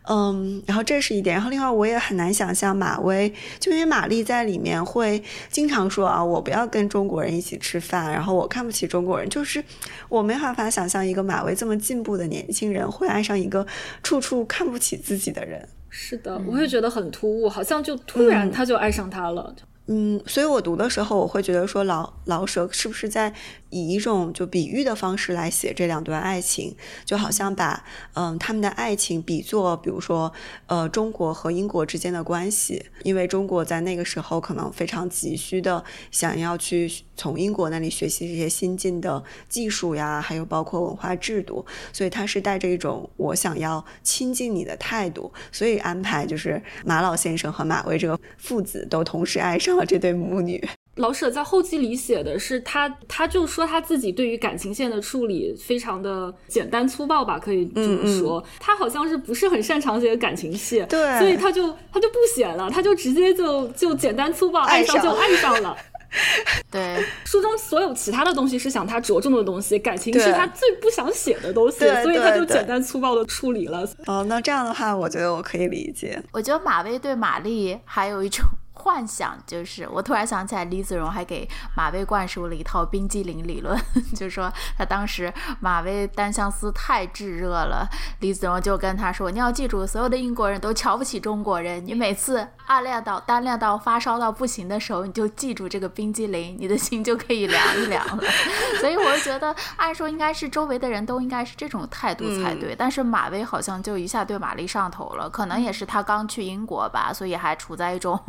[SPEAKER 2] 嗯，然后这是一点，然后另外我也很难想象马威，就因为玛丽在里面会经常说啊，我不要跟中国人一起吃饭，然后我看不起中国人，就是我没办法想象一个马威这么进步的年轻人会爱上一个处处看不起自己的人。
[SPEAKER 3] 是的，我也觉得很突兀，好像就突然他就爱上他了。
[SPEAKER 2] 嗯，所以我读的时候，我会觉得说老老舍是不是在。以一种就比喻的方式来写这两段爱情，就好像把嗯他们的爱情比作，比如说呃中国和英国之间的关系，因为中国在那个时候可能非常急需的想要去从英国那里学习这些新进的技术呀，还有包括文化制度，所以他是带着一种我想要亲近你的态度，所以安排就是马老先生和马威这个父子都同时爱上了这对母女。
[SPEAKER 3] 老舍在后记里写的是他，他就说他自己对于感情线的处理非常的简单粗暴吧，可以这么说。他好像是不是很擅长写感情戏，
[SPEAKER 2] 对，
[SPEAKER 3] 所以他就他就不写了，他就直接就就简单粗暴爱上就爱上了。
[SPEAKER 1] 对，
[SPEAKER 3] 书中所有其他的东西是想他着重的东西，感情是他最不想写的东西，所以他就简单粗暴的处理了。
[SPEAKER 2] 哦，那这样的话，我觉得我可以理解。
[SPEAKER 1] 我觉得马威对玛丽还有一种。幻想就是，我突然想起来，李子荣还给马威灌输了一套冰激凌理论，就说他当时马威单相思太炙热了，李子荣就跟他说：“你要记住，所有的英国人都瞧不起中国人，你每次暗恋到单恋到发烧到不行的时候，你就记住这个冰激凌，你的心就可以凉一凉了。”所以我就觉得，按说应该是周围的人都应该是这种态度才对，但是马威好像就一下对玛丽上头了，可能也是他刚去英国吧，所以还处在一种。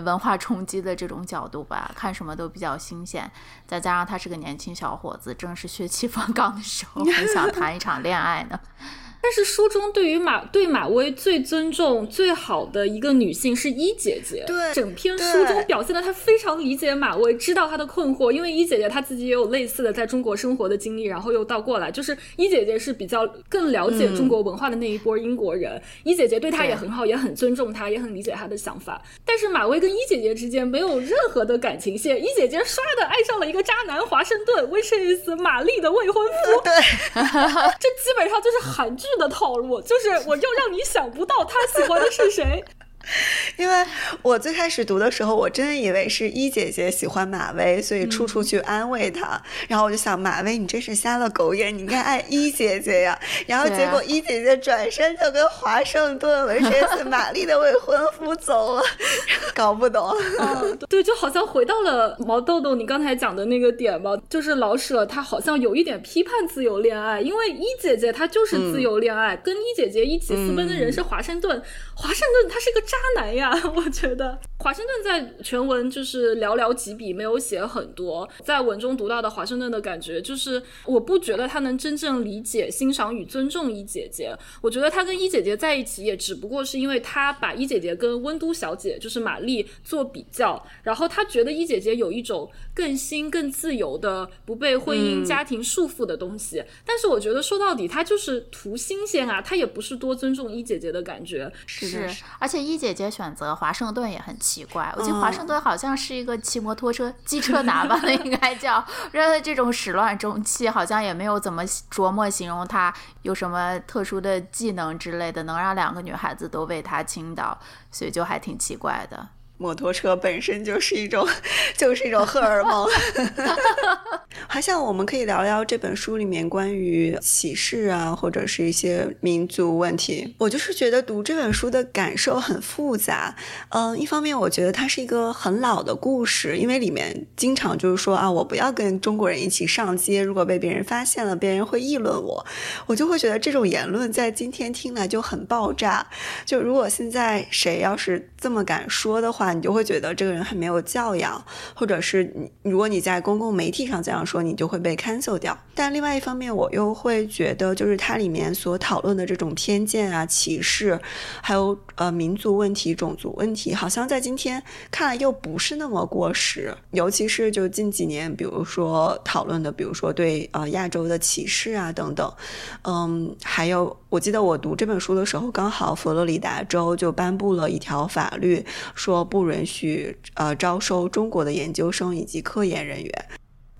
[SPEAKER 1] 文化冲击的这种角度吧，看什么都比较新鲜，再加上他是个年轻小伙子，正是血气方刚的时候，很想谈一场恋爱呢。
[SPEAKER 3] 但是书中对于马对马薇最尊重、最好的一个女性是一姐姐。
[SPEAKER 2] 对，
[SPEAKER 3] 整篇书中表现的她非常理解马薇，知道她的困惑，因为一姐姐她自己也有类似的在中国生活的经历，然后又倒过来，就是一姐姐是比较更了解中国文化的那一波英国人，一姐姐对她也很好，也很尊重她，也很理解她的想法。但是马薇跟一姐姐之间没有任何的感情线，一姐姐唰的爱上了一个渣男华盛顿，which is 玛丽的未婚夫。
[SPEAKER 2] 对，
[SPEAKER 3] 这基本上就是韩剧的套路，就是我又让你想不到他喜欢的是谁。
[SPEAKER 2] 因为我最开始读的时候，我真的以为是一姐姐喜欢马薇，所以处处去安慰她。然后我就想，马薇，你真是瞎了狗眼，你应该爱一姐姐呀。然后结果一姐姐转身就跟华盛顿维谁斯玛丽的未婚夫走了，搞不懂。
[SPEAKER 3] 对，就好像回到了毛豆豆你刚才讲的那个点吧，就是老舍他好像有一点批判自由恋爱，因为一姐姐她就是自由恋爱，跟一姐姐一起私奔的人是华盛顿，华盛顿他是个渣。男呀，我觉得华盛顿在全文就是寥寥几笔，没有写很多。在文中读到的华盛顿的感觉，就是我不觉得他能真正理解、欣赏与尊重一姐姐。我觉得他跟一姐姐在一起，也只不过是因为他把一姐姐跟温都小姐，就是玛丽做比较，然后他觉得一姐姐有一种更新、更自由的、不被婚姻家庭束缚的东西。但是我觉得说到底，他就是图新鲜啊，他也不是多尊重一姐姐的感觉。
[SPEAKER 1] 而且一姐。姐姐选择华盛顿也很奇怪，我记得华盛顿好像是一个骑摩托车机车男吧，那 应该叫。让他这种始乱终弃，好像也没有怎么琢磨形容他有什么特殊的技能之类的，能让两个女孩子都为他倾倒，所以就还挺奇怪的。
[SPEAKER 2] 摩托车本身就是一种，就是一种荷尔蒙。还像我们可以聊聊这本书里面关于歧视啊，或者是一些民族问题。我就是觉得读这本书的感受很复杂。嗯，一方面我觉得它是一个很老的故事，因为里面经常就是说啊，我不要跟中国人一起上街，如果被别人发现了，别人会议论我。我就会觉得这种言论在今天听来就很爆炸。就如果现在谁要是这么敢说的话，你就会觉得这个人很没有教养，或者是你，如果你在公共媒体上这样说，你就会被 cancel 掉。但另外一方面，我又会觉得，就是它里面所讨论的这种偏见啊、歧视，还有呃民族问题、种族问题，好像在今天看来又不是那么过时。尤其是就近几年，比如说讨论的，比如说对呃亚洲的歧视啊等等，嗯，还有我记得我读这本书的时候，刚好佛罗里达州就颁布了一条法律。说不允许呃招收中国的研究生以及科研人员，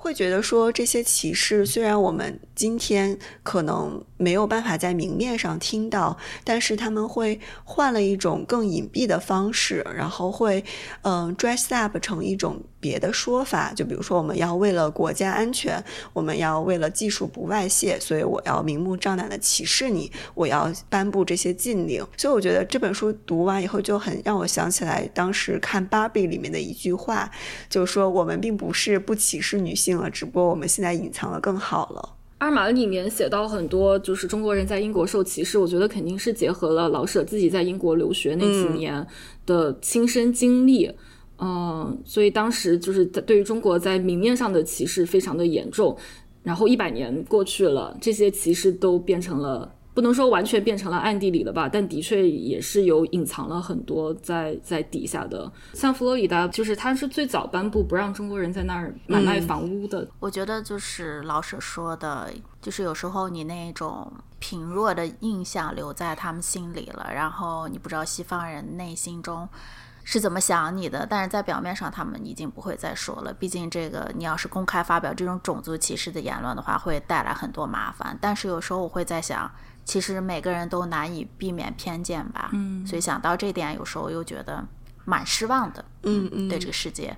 [SPEAKER 2] 会觉得说这些歧视虽然我们今天可能没有办法在明面上听到，但是他们会换了一种更隐蔽的方式，然后会嗯 dress up 成一种。别的说法，就比如说，我们要为了国家安全，我们要为了技术不外泄，所以我要明目张胆的歧视你，我要颁布这些禁令。所以我觉得这本书读完以后，就很让我想起来当时看《芭比》里面的一句话，就是说我们并不是不歧视女性了，只不过我们现在隐藏的更好了。
[SPEAKER 3] 二马里面写到很多就是中国人在英国受歧视，我觉得肯定是结合了老舍自己在英国留学那几年的亲身经历。嗯，所以当时就是对于中国在明面上的歧视非常的严重，然后一百年过去了，这些歧视都变成了不能说完全变成了暗地里的吧，但的确也是有隐藏了很多在在底下的。像佛罗里达，就是他是最早颁布不让中国人在那儿买卖房屋的。
[SPEAKER 1] 我觉得就是老舍说的，就是有时候你那种贫弱的印象留在他们心里了，然后你不知道西方人内心中。是怎么想你的？但是在表面上，他们已经不会再说了。毕竟，这个你要是公开发表这种种族歧视的言论的话，会带来很多麻烦。但是有时候我会在想，其实每个人都难以避免偏见吧。嗯，所以想到这点，有时候又觉得蛮失望的。
[SPEAKER 2] 嗯嗯，
[SPEAKER 1] 对这个世界。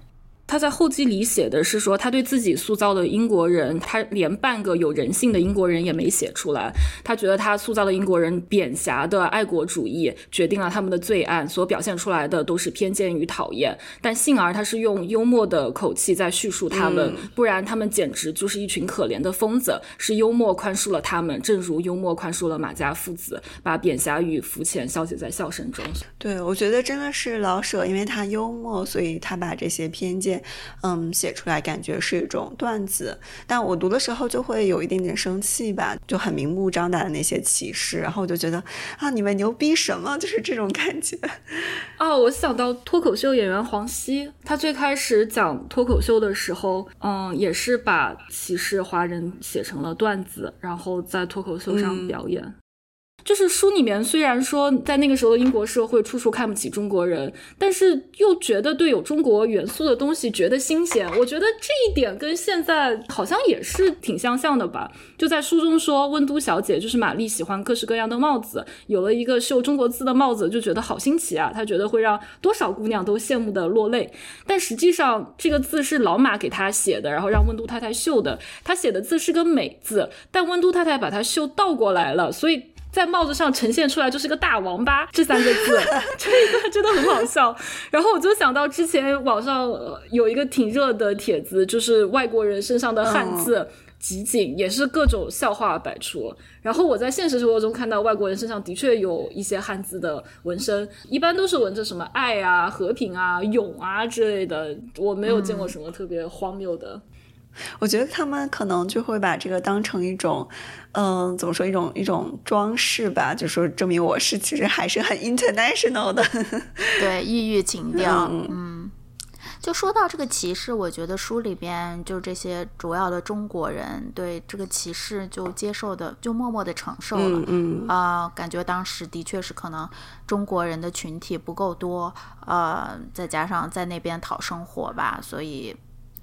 [SPEAKER 3] 他在后记里写的是说，他对自己塑造的英国人，他连半个有人性的英国人也没写出来。他觉得他塑造的英国人扁狭的爱国主义决定了他们的罪案，所表现出来的都是偏见与讨厌。但幸而他是用幽默的口气在叙述他们，不然他们简直就是一群可怜的疯子。是幽默宽恕了他们，正如幽默宽恕了马家父子，把扁狭与肤浅消解在笑声中。
[SPEAKER 2] 对，我觉得真的是老舍，因为他幽默，所以他把这些偏见。接嗯写出来，感觉是一种段子。但我读的时候就会有一点点生气吧，就很明目张胆的那些歧视，然后我就觉得啊，你们牛逼什么？就是这种感觉。
[SPEAKER 3] 哦，我想到脱口秀演员黄西，他最开始讲脱口秀的时候，嗯，也是把歧视华人写成了段子，然后在脱口秀上表演。就是书里面虽然说在那个时候的英国社会处处看不起中国人，但是又觉得对有中国元素的东西觉得新鲜。我觉得这一点跟现在好像也是挺相像的吧。就在书中说，温都小姐就是玛丽喜欢各式各样的帽子，有了一个绣中国字的帽子，就觉得好新奇啊。她觉得会让多少姑娘都羡慕的落泪。但实际上这个字是老马给她写的，然后让温都太太绣的。她写的字是个美字，但温都太太把它绣倒过来了，所以。在帽子上呈现出来就是个大王八这三个字，这一段真的很好笑。然后我就想到之前网上有一个挺热的帖子，就是外国人身上的汉字集锦，也是各种笑话百出。然后我在现实生活中看到外国人身上的确有一些汉字的纹身，一般都是纹着什么爱啊、和平啊、勇啊之类的。我没有见过什么特别荒谬的。
[SPEAKER 2] 我觉得他们可能就会把这个当成一种，嗯，怎么说一种一种装饰吧，就说证明我是其实还是很 international 的，
[SPEAKER 1] 对，异域情 调。嗯，就说到这个歧视，我觉得书里边就这些主要的中国人对这个歧视就接受的，就默默的承受了。
[SPEAKER 2] 嗯
[SPEAKER 1] 啊，感觉当时的确是可能中国人的群体不够多，呃，再加上在那边讨生活吧，所以。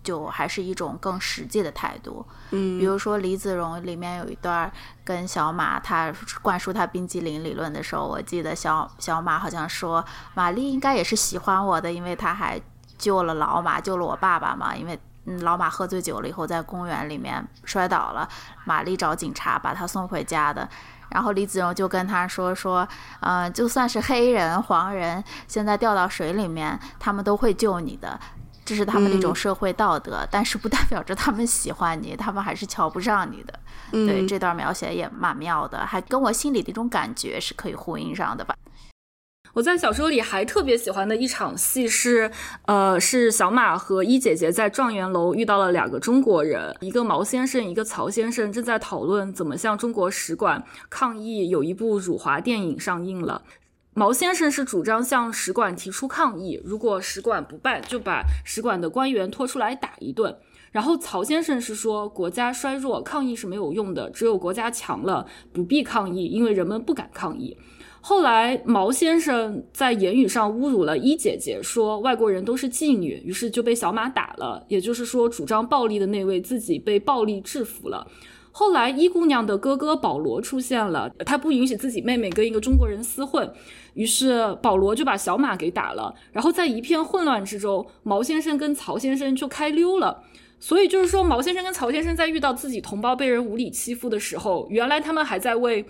[SPEAKER 1] 就还是一种更实际的态度，
[SPEAKER 2] 嗯，
[SPEAKER 1] 比如说李子荣里面有一段跟小马他灌输他冰激凌理论的时候，我记得小小马好像说玛丽应该也是喜欢我的，因为他还救了老马，救了我爸爸嘛，因为嗯老马喝醉酒了以后在公园里面摔倒了，玛丽找警察把他送回家的，然后李子荣就跟他说说，嗯，就算是黑人黄人现在掉到水里面，他们都会救你的。这是他们那种社会道德，但是不代表着他们喜欢你，他们还是瞧不上你的。对这段描写也蛮妙的，还跟我心里的一种感觉是可以呼应上的吧。
[SPEAKER 3] 我在小说里还特别喜欢的一场戏是，呃，是小马和一姐姐在状元楼遇到了两个中国人，一个毛先生，一个曹先生，正在讨论怎么向中国使馆抗议。有一部辱华电影上映了。毛先生是主张向使馆提出抗议，如果使馆不办，就把使馆的官员拖出来打一顿。然后曹先生是说，国家衰弱，抗议是没有用的，只有国家强了，不必抗议，因为人们不敢抗议。后来毛先生在言语上侮辱了一姐姐，说外国人都是妓女，于是就被小马打了。也就是说，主张暴力的那位自己被暴力制服了。后来一姑娘的哥哥保罗出现了，他不允许自己妹妹跟一个中国人厮混，于是保罗就把小马给打了。然后在一片混乱之中，毛先生跟曹先生就开溜了。所以就是说，毛先生跟曹先生在遇到自己同胞被人无理欺负的时候，原来他们还在为。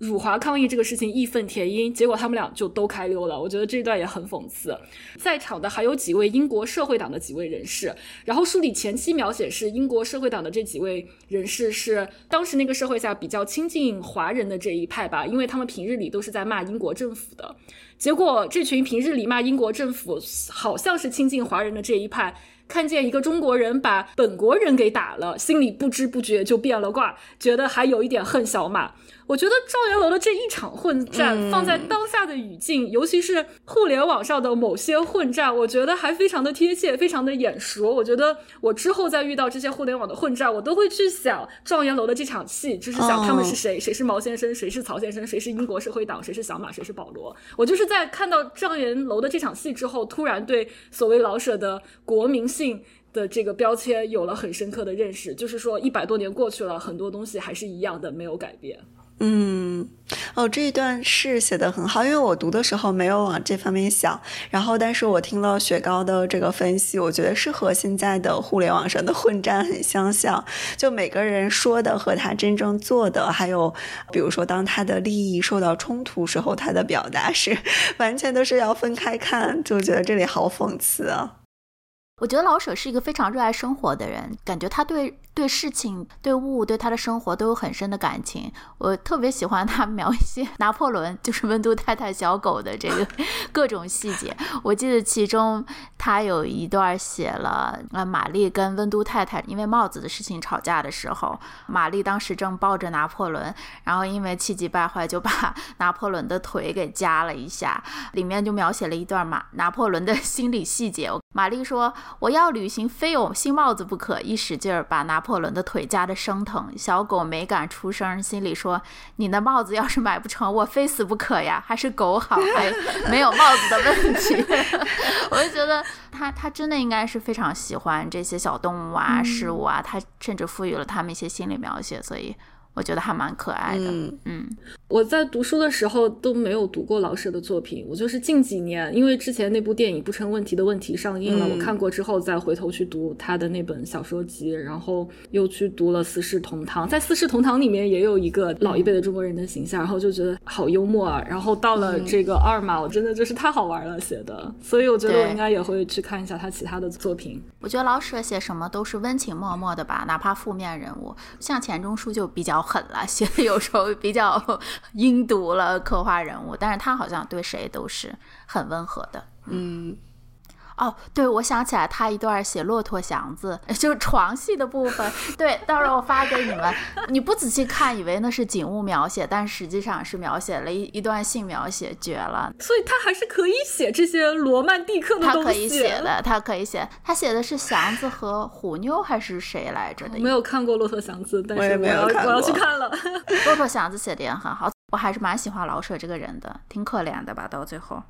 [SPEAKER 3] 辱华抗议这个事情义愤填膺，结果他们俩就都开溜了。我觉得这段也很讽刺。在场的还有几位英国社会党的几位人士，然后书里前期描写是英国社会党的这几位人士是当时那个社会下比较亲近华人的这一派吧，因为他们平日里都是在骂英国政府的。结果这群平日里骂英国政府，好像是亲近华人的这一派。看见一个中国人把本国人给打了，心里不知不觉就变了卦，觉得还有一点恨小马。我觉得状元楼的这一场混战，放在当下的语境，尤其是互联网上的某些混战，我觉得还非常的贴切，非常的眼熟。我觉得我之后再遇到这些互联网的混战，我都会去想状元楼的这场戏，就是想他们是谁，谁是毛先生，谁是曹先生，谁是英国社会党，谁是小马，谁是保罗。我就是在看到状元楼的这场戏之后，突然对所谓老舍的国民性的这个标签有了很深刻的认识，就是说一百多年过去了，很多东西还是一样的，没有改变。
[SPEAKER 2] 嗯，哦，这一段是写的很好，因为我读的时候没有往这方面想，然后但是我听了雪糕的这个分析，我觉得是和现在的互联网上的混战很相像，就每个人说的和他真正做的，还有比如说当他的利益受到冲突时候，他的表达是完全都是要分开看，就觉得这里好讽刺啊。
[SPEAKER 1] 我觉得老舍是一个非常热爱生活的人，感觉他对对事情、对物、对他的生活都有很深的感情。我特别喜欢他描写 拿破仑，就是温都太太小狗的这个各种细节。我记得其中他有一段写了，呃，玛丽跟温都太太因为帽子的事情吵架的时候，玛丽当时正抱着拿破仑，然后因为气急败坏就把 拿破仑的腿给夹了一下。里面就描写了一段马拿破仑的 心理细节。玛丽说：“我要旅行，非有新帽子不可。”一使劲儿把拿破仑的腿夹得生疼。小狗没敢出声，心里说：“你的帽子要是买不成，我非死不可呀！还是狗好，还没有帽子的问题。”我就觉得他他真的应该是非常喜欢这些小动物啊、事物啊，他甚至赋予了他们一些心理描写，所以。我觉得还蛮可爱的。嗯，
[SPEAKER 3] 我在读书的时候都没有读过老舍的作品，我就是近几年，因为之前那部电影《不成问题的问题》上映了，我看过之后再回头去读他的那本小说集，然后又去读了《四世同堂》。在《四世同堂》里面也有一个老一辈的中国人的形象，然后就觉得好幽默啊。然后到了这个二马，我真的就是太好玩了写的，所以我觉得我应该也会去看一下他其他的作品。
[SPEAKER 1] 我觉得老舍写什么都是温情脉脉的吧，哪怕负面人物，像钱钟书就比较。狠了，写的有时候比较 阴毒了，刻画人物，但是他好像对谁都是很温和的，
[SPEAKER 2] 嗯。
[SPEAKER 1] 哦，对，我想起来他一段写骆驼祥子，就是床戏的部分。对，到时候我发给你们。你不仔细看，以为那是景物描写，但实际上是描写了一一段性描写，绝了。
[SPEAKER 3] 所以他还是可以写这些罗曼蒂克的东
[SPEAKER 1] 西。他可以写的，他可以写。他写的是祥子和虎妞还是谁来着的？
[SPEAKER 3] 没有看过骆驼祥子，但是
[SPEAKER 2] 我要我
[SPEAKER 3] 要去看了。
[SPEAKER 1] 骆驼祥子写的也很好，我还是蛮喜欢老舍这个人的，挺可怜的吧，到最后。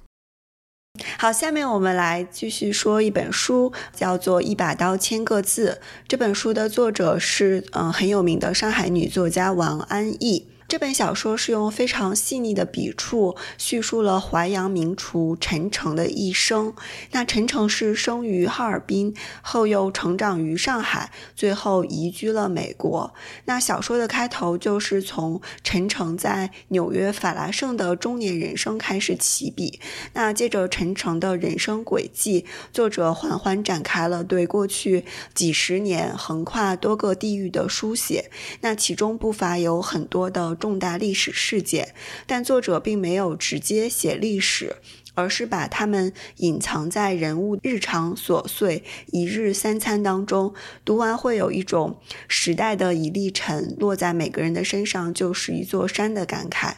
[SPEAKER 2] 好，下面我们来继续说一本书，叫做《一把刀，千个字》。这本书的作者是嗯很有名的上海女作家王安忆。这本小说是用非常细腻的笔触叙述了淮扬名厨陈诚的一生。那陈诚是生于哈尔滨，后又成长于上海，最后移居了美国。那小说的开头就是从陈诚在纽约法拉盛的中年人生开始起笔。那借着陈诚的人生轨迹，作者缓缓展开了对过去几十年横跨多个地域的书写。那其中不乏有很多的。重大历史事件，但作者并没有直接写历史，而是把他们隐藏在人物日常琐碎一日三餐当中。读完会有一种时代的一粒尘落在每个人的身上就是一座山的感慨。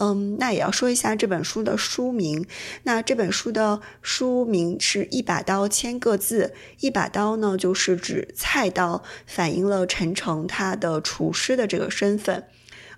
[SPEAKER 2] 嗯，那也要说一下这本书的书名。那这本书的书名是一把刀，千个字。一把刀呢，就是指菜刀，反映了陈诚他的厨师的这个身份。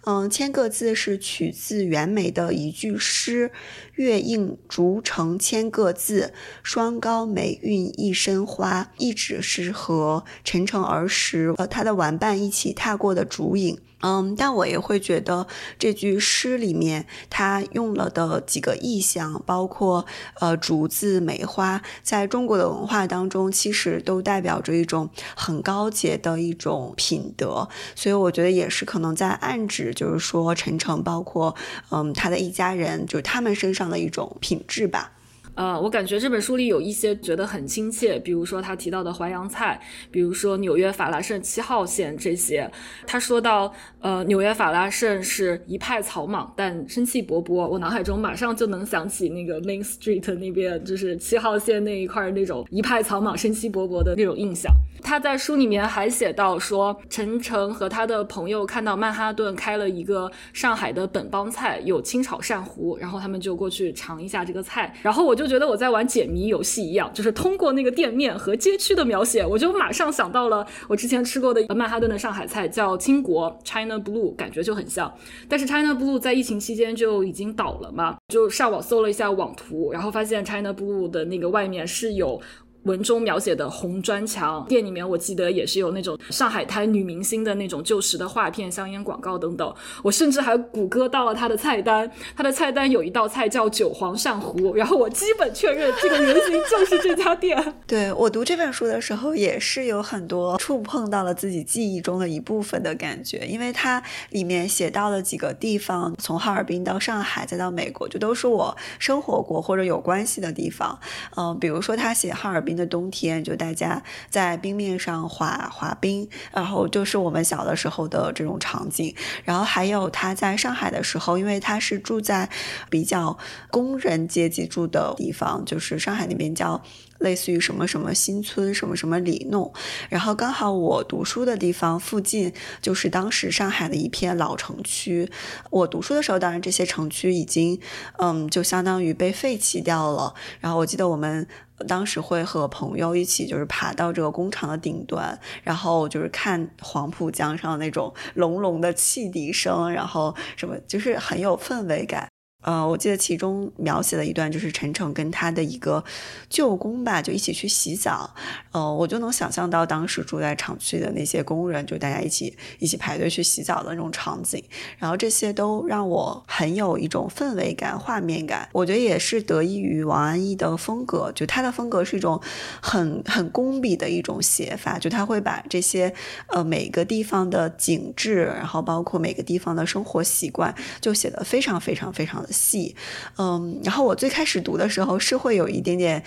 [SPEAKER 2] 嗯，千个字是取自袁枚的一句诗：“月映竹城千个字，霜高梅韵一身花。”一直是和陈诚儿时和他的玩伴一起踏过的竹影。嗯，但我也会觉得这句诗里面他用了的几个意象，包括呃竹子、梅花，在中国的文化当中，其实都代表着一种很高洁的一种品德，所以我觉得也是可能在暗指，就是说陈诚，包括嗯他的一家人，就是他们身上的一种品质吧。
[SPEAKER 3] 呃，我感觉这本书里有一些觉得很亲切，比如说他提到的淮扬菜，比如说纽约法拉盛七号线这些。他说到，呃，纽约法拉盛是一派草莽，但生气勃勃。我脑海中马上就能想起那个 Main Street 那边，就是七号线那一块那种一派草莽、生气勃勃的那种印象。他在书里面还写到说，陈诚和他的朋友看到曼哈顿开了一个上海的本帮菜，有清炒鳝糊，然后他们就过去尝一下这个菜，然后我就觉得我在玩解谜游戏一样，就是通过那个店面和街区的描写，我就马上想到了我之前吃过的曼哈顿的上海菜，叫清国 China Blue，感觉就很像。但是 China Blue 在疫情期间就已经倒了嘛，就上网搜了一下网图，然后发现 China Blue 的那个外面是有。文中描写的红砖墙，店里面我记得也是有那种上海滩女明星的那种旧时的画片、香烟广告等等。我甚至还谷歌到了它的菜单，它的菜单有一道菜叫韭黄鳝糊，然后我基本确认这个原型就是这家店。
[SPEAKER 2] 对我读这本书的时候，也是有很多触碰到了自己记忆中的一部分的感觉，因为它里面写到了几个地方，从哈尔滨到上海再到美国，就都是我生活过或者有关系的地方。嗯，比如说他写哈尔滨。的冬天，就大家在冰面上滑滑冰，然后就是我们小的时候的这种场景。然后还有他在上海的时候，因为他是住在比较工人阶级住的地方，就是上海那边叫。类似于什么什么新村什么什么里弄，然后刚好我读书的地方附近就是当时上海的一片老城区。我读书的时候，当然这些城区已经，嗯，就相当于被废弃掉了。然后我记得我们当时会和朋友一起，就是爬到这个工厂的顶端，然后就是看黄浦江上那种隆隆的汽笛声，然后什么，就是很有氛围感。呃，我记得其中描写了一段，就是陈诚跟他的一个舅公吧，就一起去洗澡。呃，我就能想象到当时住在厂区的那些工人，就大家一起一起排队去洗澡的那种场景。然后这些都让我很有一种氛围感、画面感。我觉得也是得益于王安忆的风格，就他的风格是一种很很工笔的一种写法，就他会把这些呃每个地方的景致，然后包括每个地方的生活习惯，就写得非常非常非常的。戏，嗯，然后我最开始读的时候是会有一点点，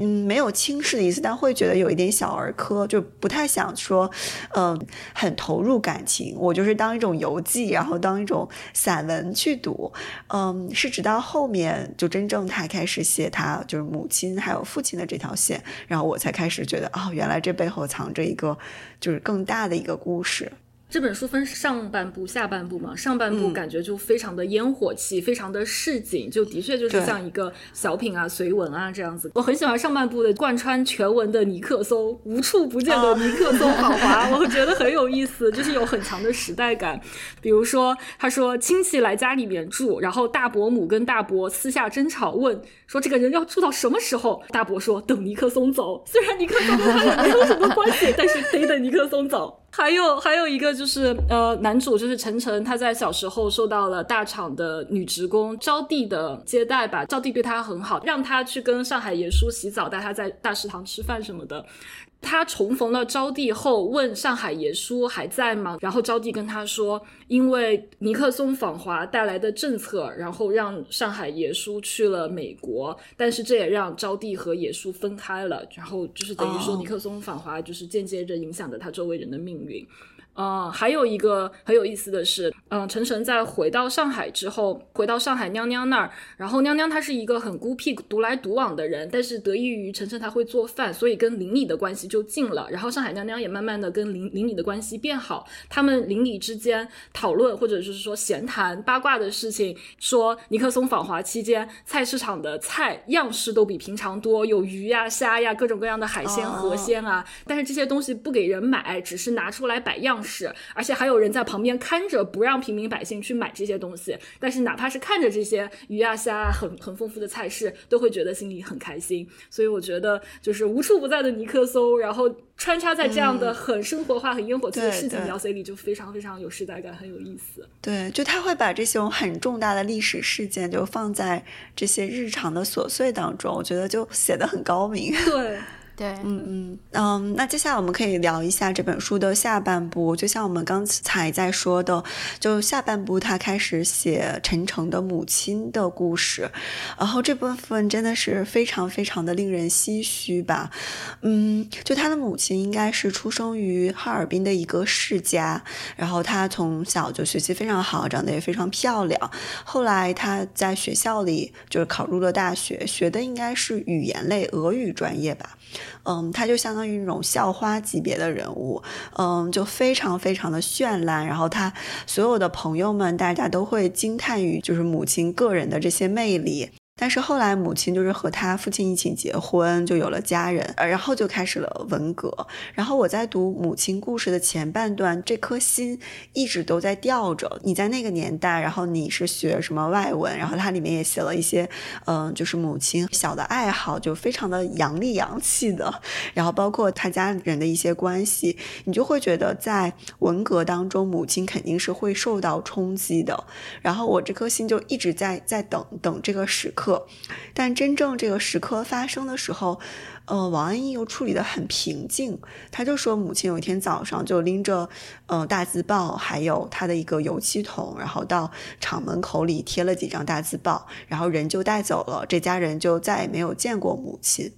[SPEAKER 2] 嗯，没有轻视的意思，但会觉得有一点小儿科，就不太想说，嗯，很投入感情。我就是当一种游记，然后当一种散文去读，嗯，是直到后面就真正他开始写他就是母亲还有父亲的这条线，然后我才开始觉得，哦，原来这背后藏着一个就是更大的一个故事。
[SPEAKER 3] 这本书分上半部、下半部嘛，上半部感觉就非常的烟火气，非常的市井，就的确就是像一个小品啊、随文啊这样子。我很喜欢上半部的贯穿全文的尼克松，无处不见的尼克松访华，我觉得很有意思，就是有很强的时代感。比如说，他说亲戚来家里面住，然后大伯母跟大伯私下争吵，问说这个人要住到什么时候？大伯说等尼克松走，虽然尼克松跟他也没有什么关系，但是得等尼克松走。还有还有一个就是，呃，男主就是陈晨，他在小时候受到了大厂的女职工招娣的接待吧，招娣对他很好，让他去跟上海爷叔洗澡，带他在大食堂吃饭什么的。他重逢了招娣后，问上海爷叔还在吗？然后招娣跟他说，因为尼克松访华带来的政策，然后让上海爷叔去了美国，但是这也让招娣和爷叔分开了。然后就是等于说，尼克松访华就是间接着影响着他周围人的命运。嗯，还有一个很有意思的是，嗯，陈晨在回到上海之后，回到上海娘娘那儿，然后娘娘她是一个很孤僻、独来独往的人，但是得益于陈晨他会做饭，所以跟邻里的关系就近了。然后上海娘娘也慢慢的跟邻邻里的关系变好，他们邻里之间讨论或者就是说闲谈八卦的事情，说尼克松访华期间菜市场的菜样式都比平常多，有鱼呀、虾呀，各种各样的海鲜、河鲜啊，但是这些东西不给人买，只是拿出来摆样。是，而且还有人在旁边看着，不让平民百姓去买这些东西。但是哪怕是看着这些鱼啊虾啊很很丰富的菜式，都会觉得心里很开心。所以我觉得，就是无处不在的尼克松，然后穿插在这样的很生活化、很烟火气的事情描写里，就非常非常有时代感，很有意思。
[SPEAKER 2] 对，就他会把这种很重大的历史事件，就放在这些日常的琐碎当中，我觉得就写的很高明。
[SPEAKER 3] 对。
[SPEAKER 1] 对，
[SPEAKER 2] 嗯嗯嗯，那接下来我们可以聊一下这本书的下半部。就像我们刚才在说的，就下半部他开始写陈诚的母亲的故事，然后这部分真的是非常非常的令人唏嘘吧。嗯，就他的母亲应该是出生于哈尔滨的一个世家，然后他从小就学习非常好，长得也非常漂亮。后来他在学校里就是考入了大学，学的应该是语言类俄语专业吧。嗯，他就相当于那种校花级别的人物，嗯，就非常非常的绚烂。然后他所有的朋友们，大家都会惊叹于就是母亲个人的这些魅力。但是后来母亲就是和他父亲一起结婚，就有了家人，然后就开始了文革。然后我在读母亲故事的前半段，这颗心一直都在吊着。你在那个年代，然后你是学什么外文，然后它里面也写了一些，嗯，就是母亲小的爱好，就非常的洋里洋气的。然后包括他家人的一些关系，你就会觉得在文革当中，母亲肯定是会受到冲击的。然后我这颗心就一直在在等等这个时刻。但真正这个时刻发生的时候，呃，王安忆又处理得很平静。他就说，母亲有一天早上就拎着，呃，大字报，还有他的一个油漆桶，然后到厂门口里贴了几张大字报，然后人就带走了。这家人就再也没有见过母亲。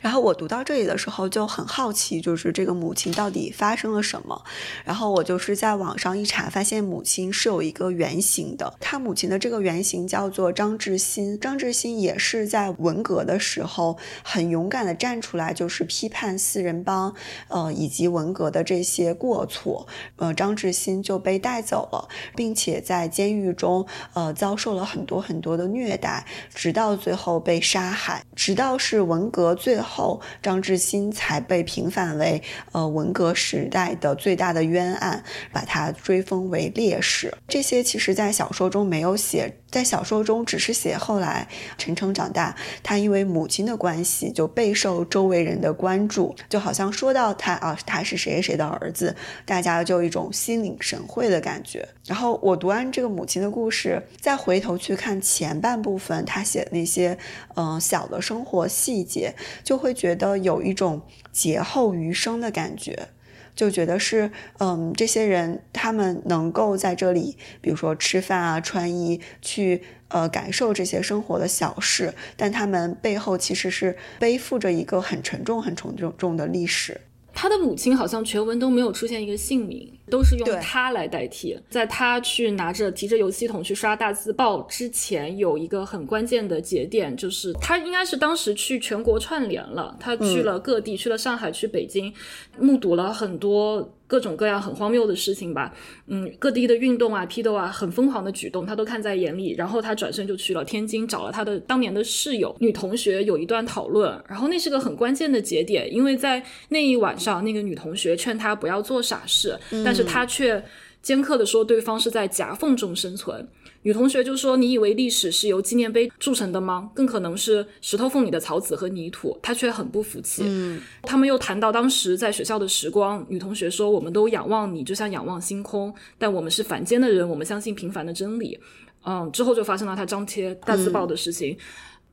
[SPEAKER 2] 然后我读到这里的时候就很好奇，就是这个母亲到底发生了什么。然后我就是在网上一查，发现母亲是有一个原型的。他母亲的这个原型叫做张志新。张志新也是在文革的时候很勇敢的站出来，就是批判四人帮，呃，以及文革的这些过错。呃，张志新就被带走了，并且在监狱中，呃，遭受了很多很多的虐待，直到最后被杀害。直到是文革。最后，张志新才被平反为呃文革时代的最大的冤案，把他追封为烈士。这些其实在小说中没有写，在小说中只是写后来陈诚长大，他因为母亲的关系就备受周围人的关注，就好像说到他啊，他是谁谁的儿子，大家就一种心领神会的感觉。然后我读完这个母亲的故事，再回头去看前半部分他写的那些嗯小的生活细节。就会觉得有一种劫后余生的感觉，就觉得是，嗯，这些人他们能够在这里，比如说吃饭啊、穿衣，去呃感受这些生活的小事，但他们背后其实是背负着一个很沉重、很沉重重的历史。
[SPEAKER 3] 他的母亲好像全文都没有出现一个姓名，都是用他来代替。在他去拿着提着邮系统去刷大字报之前，有一个很关键的节点，就是他应该是当时去全国串联了，他去了各地，去了上海，去北京，目睹了很多。各种各样很荒谬的事情吧，嗯，各地的运动啊、批斗啊，很疯狂的举动，他都看在眼里。然后他转身就去了天津，找了他的当年的室友女同学，有一段讨论。然后那是个很关键的节点，因为在那一晚上，那个女同学劝他不要做傻事，但是他却尖刻的说对方是在夹缝中生存。女同学就说：“你以为历史是由纪念碑铸成的吗？更可能是石头缝里的草籽和泥土。”她却很不服气。
[SPEAKER 2] 嗯，
[SPEAKER 3] 他们又谈到当时在学校的时光。女同学说：“我们都仰望你，就像仰望星空。但我们是凡间的人，我们相信平凡的真理。”嗯，之后就发生了他张贴大字报的事情。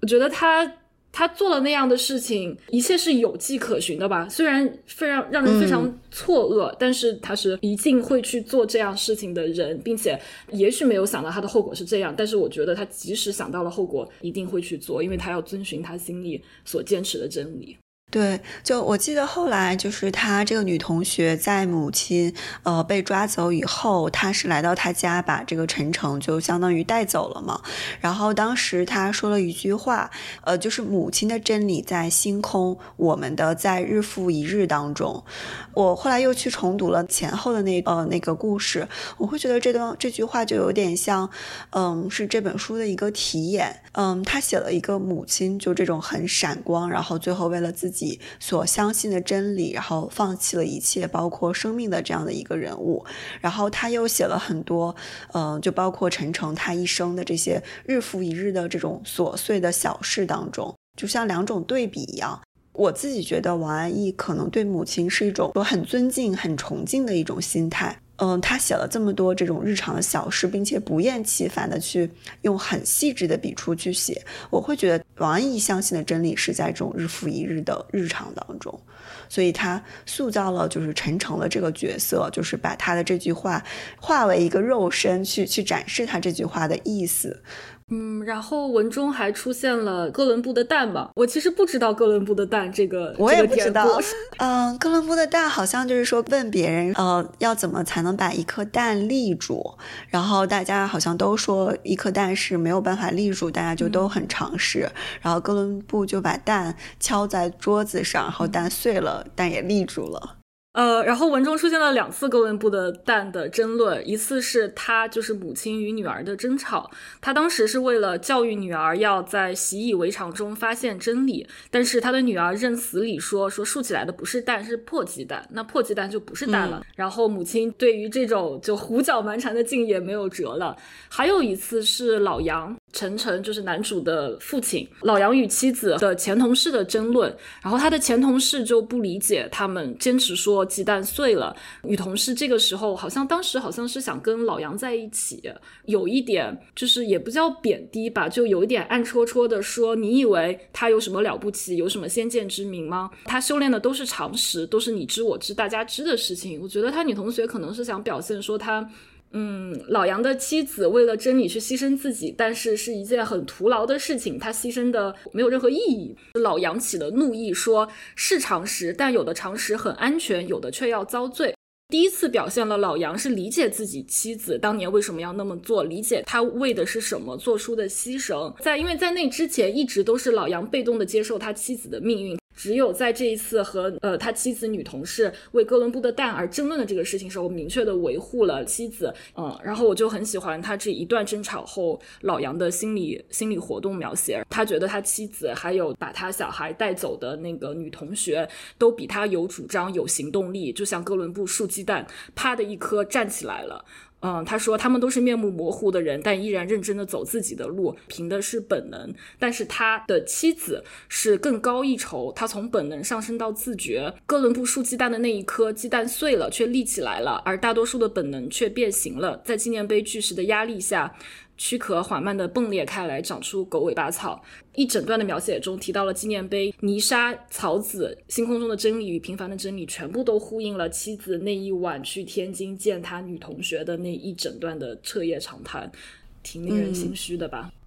[SPEAKER 3] 我觉得他。他做了那样的事情，一切是有迹可循的吧？虽然非常让人非常错愕，但是他是一定会去做这样事情的人，并且也许没有想到他的后果是这样，但是我觉得他即使想到了后果，一定会去做，因为他要遵循他心里所坚持的真理。
[SPEAKER 2] 对，就我记得后来就是她这个女同学在母亲呃被抓走以后，她是来到她家把这个陈诚就相当于带走了嘛。然后当时她说了一句话，呃，就是母亲的真理在星空，我们的在日复一日当中。我后来又去重读了前后的那呃那个故事，我会觉得这段这句话就有点像，嗯，是这本书的一个题眼。嗯，他写了一个母亲就这种很闪光，然后最后为了自己。己所相信的真理，然后放弃了一切，包括生命的这样的一个人物。然后他又写了很多，嗯，就包括陈诚他一生的这些日复一日的这种琐碎的小事当中，就像两种对比一样。我自己觉得王安忆可能对母亲是一种我很尊敬、很崇敬的一种心态。嗯，他写了这么多这种日常的小事，并且不厌其烦的去用很细致的笔触去写，我会觉得王安忆相信的真理是在这种日复一日的日常当中，所以他塑造了就是陈诚的这个角色，就是把他的这句话化为一个肉身去去展示他这句话的意思。
[SPEAKER 3] 嗯，然后文中还出现了哥伦布的蛋吧？我其实不知道哥伦布的蛋这个，
[SPEAKER 2] 我也不知道。嗯，哥伦布的蛋好像就是说问别人，呃，要怎么才能把一颗蛋立住？然后大家好像都说一颗蛋是没有办法立住，大家就都很尝试。然后哥伦布就把蛋敲在桌子上，然后蛋碎了，蛋也立住了。
[SPEAKER 3] 呃，然后文中出现了两次哥伦布的蛋的争论，一次是他就是母亲与女儿的争吵，他当时是为了教育女儿要在习以为常中发现真理，但是他的女儿认死理说说竖起来的不是蛋是破鸡蛋，那破鸡蛋就不是蛋了。然后母亲对于这种就胡搅蛮缠的境也没有辙了。还有一次是老杨。晨晨就是男主的父亲，老杨与妻子的前同事的争论，然后他的前同事就不理解，他们坚持说鸡蛋碎了。女同事这个时候好像当时好像是想跟老杨在一起，有一点就是也不叫贬低吧，就有一点暗戳戳的说，你以为他有什么了不起，有什么先见之明吗？他修炼的都是常识，都是你知我知大家知的事情。我觉得他女同学可能是想表现说他。嗯，老杨的妻子为了真理去牺牲自己，但是是一件很徒劳的事情，他牺牲的没有任何意义。老杨起了怒意，说是常识，但有的常识很安全，有的却要遭罪。第一次表现了老杨是理解自己妻子当年为什么要那么做，理解他为的是什么做出的牺牲。在因为在那之前一直都是老杨被动的接受他妻子的命运。只有在这一次和呃他妻子女同事为哥伦布的蛋而争论的这个事情时候，明确的维护了妻子，嗯，然后我就很喜欢他这一段争吵后老杨的心理心理活动描写，他觉得他妻子还有把他小孩带走的那个女同学都比他有主张有行动力，就像哥伦布竖鸡蛋，啪的一颗站起来了。嗯，他说他们都是面目模糊的人，但依然认真的走自己的路，凭的是本能。但是他的妻子是更高一筹，他从本能上升到自觉。哥伦布竖鸡蛋的那一颗鸡蛋碎了，却立起来了，而大多数的本能却变形了，在纪念碑巨石的压力下。躯壳缓慢地迸裂开来，长出狗尾巴草。一整段的描写中提到了纪念碑、泥沙、草籽、星空中的真理与平凡的真理，全部都呼应了妻子那一晚去天津见他女同学的那一整段的彻夜长谈。挺令人心虚的吧？
[SPEAKER 1] 嗯，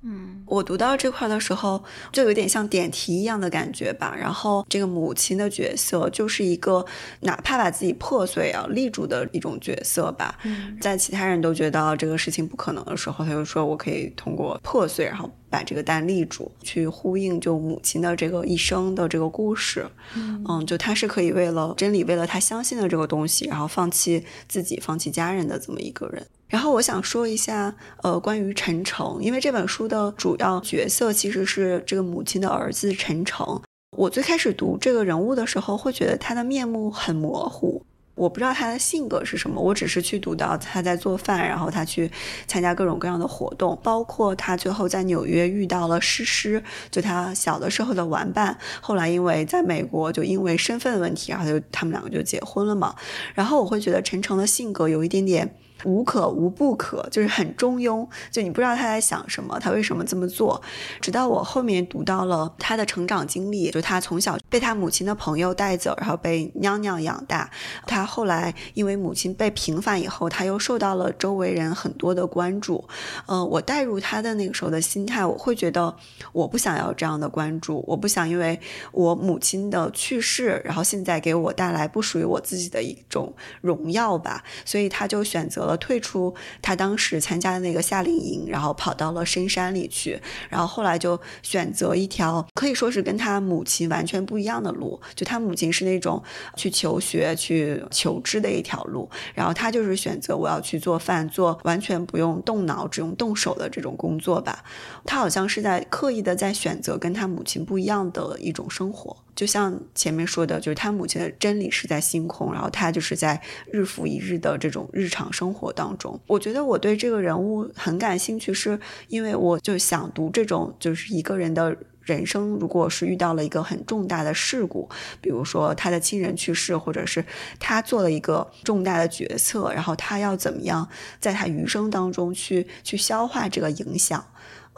[SPEAKER 2] 我读到这块的时候，就有点像点题一样的感觉吧。然后这个母亲的角色就是一个哪怕把自己破碎啊立住的一种角色吧。
[SPEAKER 1] 嗯，
[SPEAKER 2] 在其他人都觉得这个事情不可能的时候，他就说我可以通过破碎，然后把这个蛋立住，去呼应就母亲的这个一生的这个故事。
[SPEAKER 1] 嗯，
[SPEAKER 2] 就他是可以为了真理，为了他相信的这个东西，然后放弃自己，放弃家人的这么一个人。然后我想说一下，呃，关于陈诚，因为这本书的主要角色其实是这个母亲的儿子陈诚。我最开始读这个人物的时候，会觉得他的面目很模糊，我不知道他的性格是什么。我只是去读到他在做饭，然后他去参加各种各样的活动，包括他最后在纽约遇到了诗诗，就他小的时候的玩伴。后来因为在美国，就因为身份问题，然后就他们两个就结婚了嘛。然后我会觉得陈诚的性格有一点点。无可无不可，就是很中庸，就你不知道他在想什么，他为什么这么做。直到我后面读到了他的成长经历，就他从小被他母亲的朋友带走，然后被娘娘养大。他后来因为母亲被平反以后，他又受到了周围人很多的关注。嗯，我带入他的那个时候的心态，我会觉得我不想要这样的关注，我不想因为我母亲的去世，然后现在给我带来不属于我自己的一种荣耀吧。所以他就选择了。退出他当时参加的那个夏令营，然后跑到了深山里去，然后后来就选择一条可以说是跟他母亲完全不一样的路。就他母亲是那种去求学、去求知的一条路，然后他就是选择我要去做饭，做完全不用动脑、只用动手的这种工作吧。他好像是在刻意的在选择跟他母亲不一样的一种生活。就像前面说的，就是他母亲的真理是在星空，然后他就是在日复一日的这种日常生活活当中。我觉得我对这个人物很感兴趣，是因为我就想读这种，就是一个人的人生，如果是遇到了一个很重大的事故，比如说他的亲人去世，或者是他做了一个重大的决策，然后他要怎么样在他余生当中去去消化这个影响。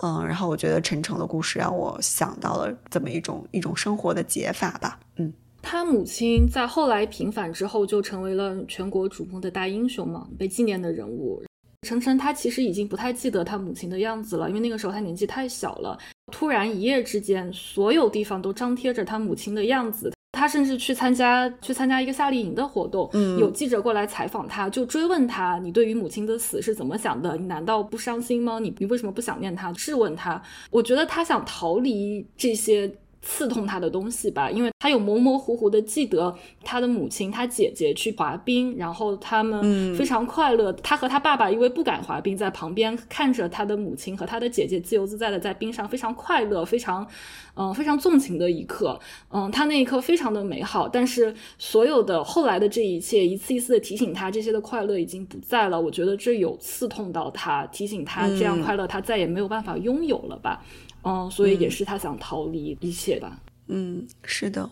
[SPEAKER 2] 嗯，然后我觉得陈诚的故事让我想到了这么一种一种生活的解法吧。嗯，
[SPEAKER 3] 他母亲在后来平反之后就成为了全国瞩目的大英雄嘛，被纪念的人物。陈晨他其实已经不太记得他母亲的样子了，因为那个时候他年纪太小了。突然一夜之间，所有地方都张贴着他母亲的样子。他甚至去参加去参加一个夏令营的活动，嗯有记者过来采访他，就追问他：“你对于母亲的死是怎么想的？你难道不伤心吗？你你为什么不想念他？”质问他。我觉得他想逃离这些。刺痛他的东西吧，因为他有模模糊糊的记得他的母亲、他姐姐去滑冰，然后他们非常快乐。他和他爸爸因为不敢滑冰，在旁边看着他的母亲和他的姐姐自由自在的在冰上，非常快乐，非常嗯非常纵情的一刻。嗯，他那一刻非常的美好，但是所有的后来的这一切，一次一次的提醒他这些的快乐已经不在了。我觉得这有刺痛到他，提醒他这样快乐他再也没有办法拥有了吧。嗯，所以也是他想逃离一切吧。
[SPEAKER 2] 嗯，是的。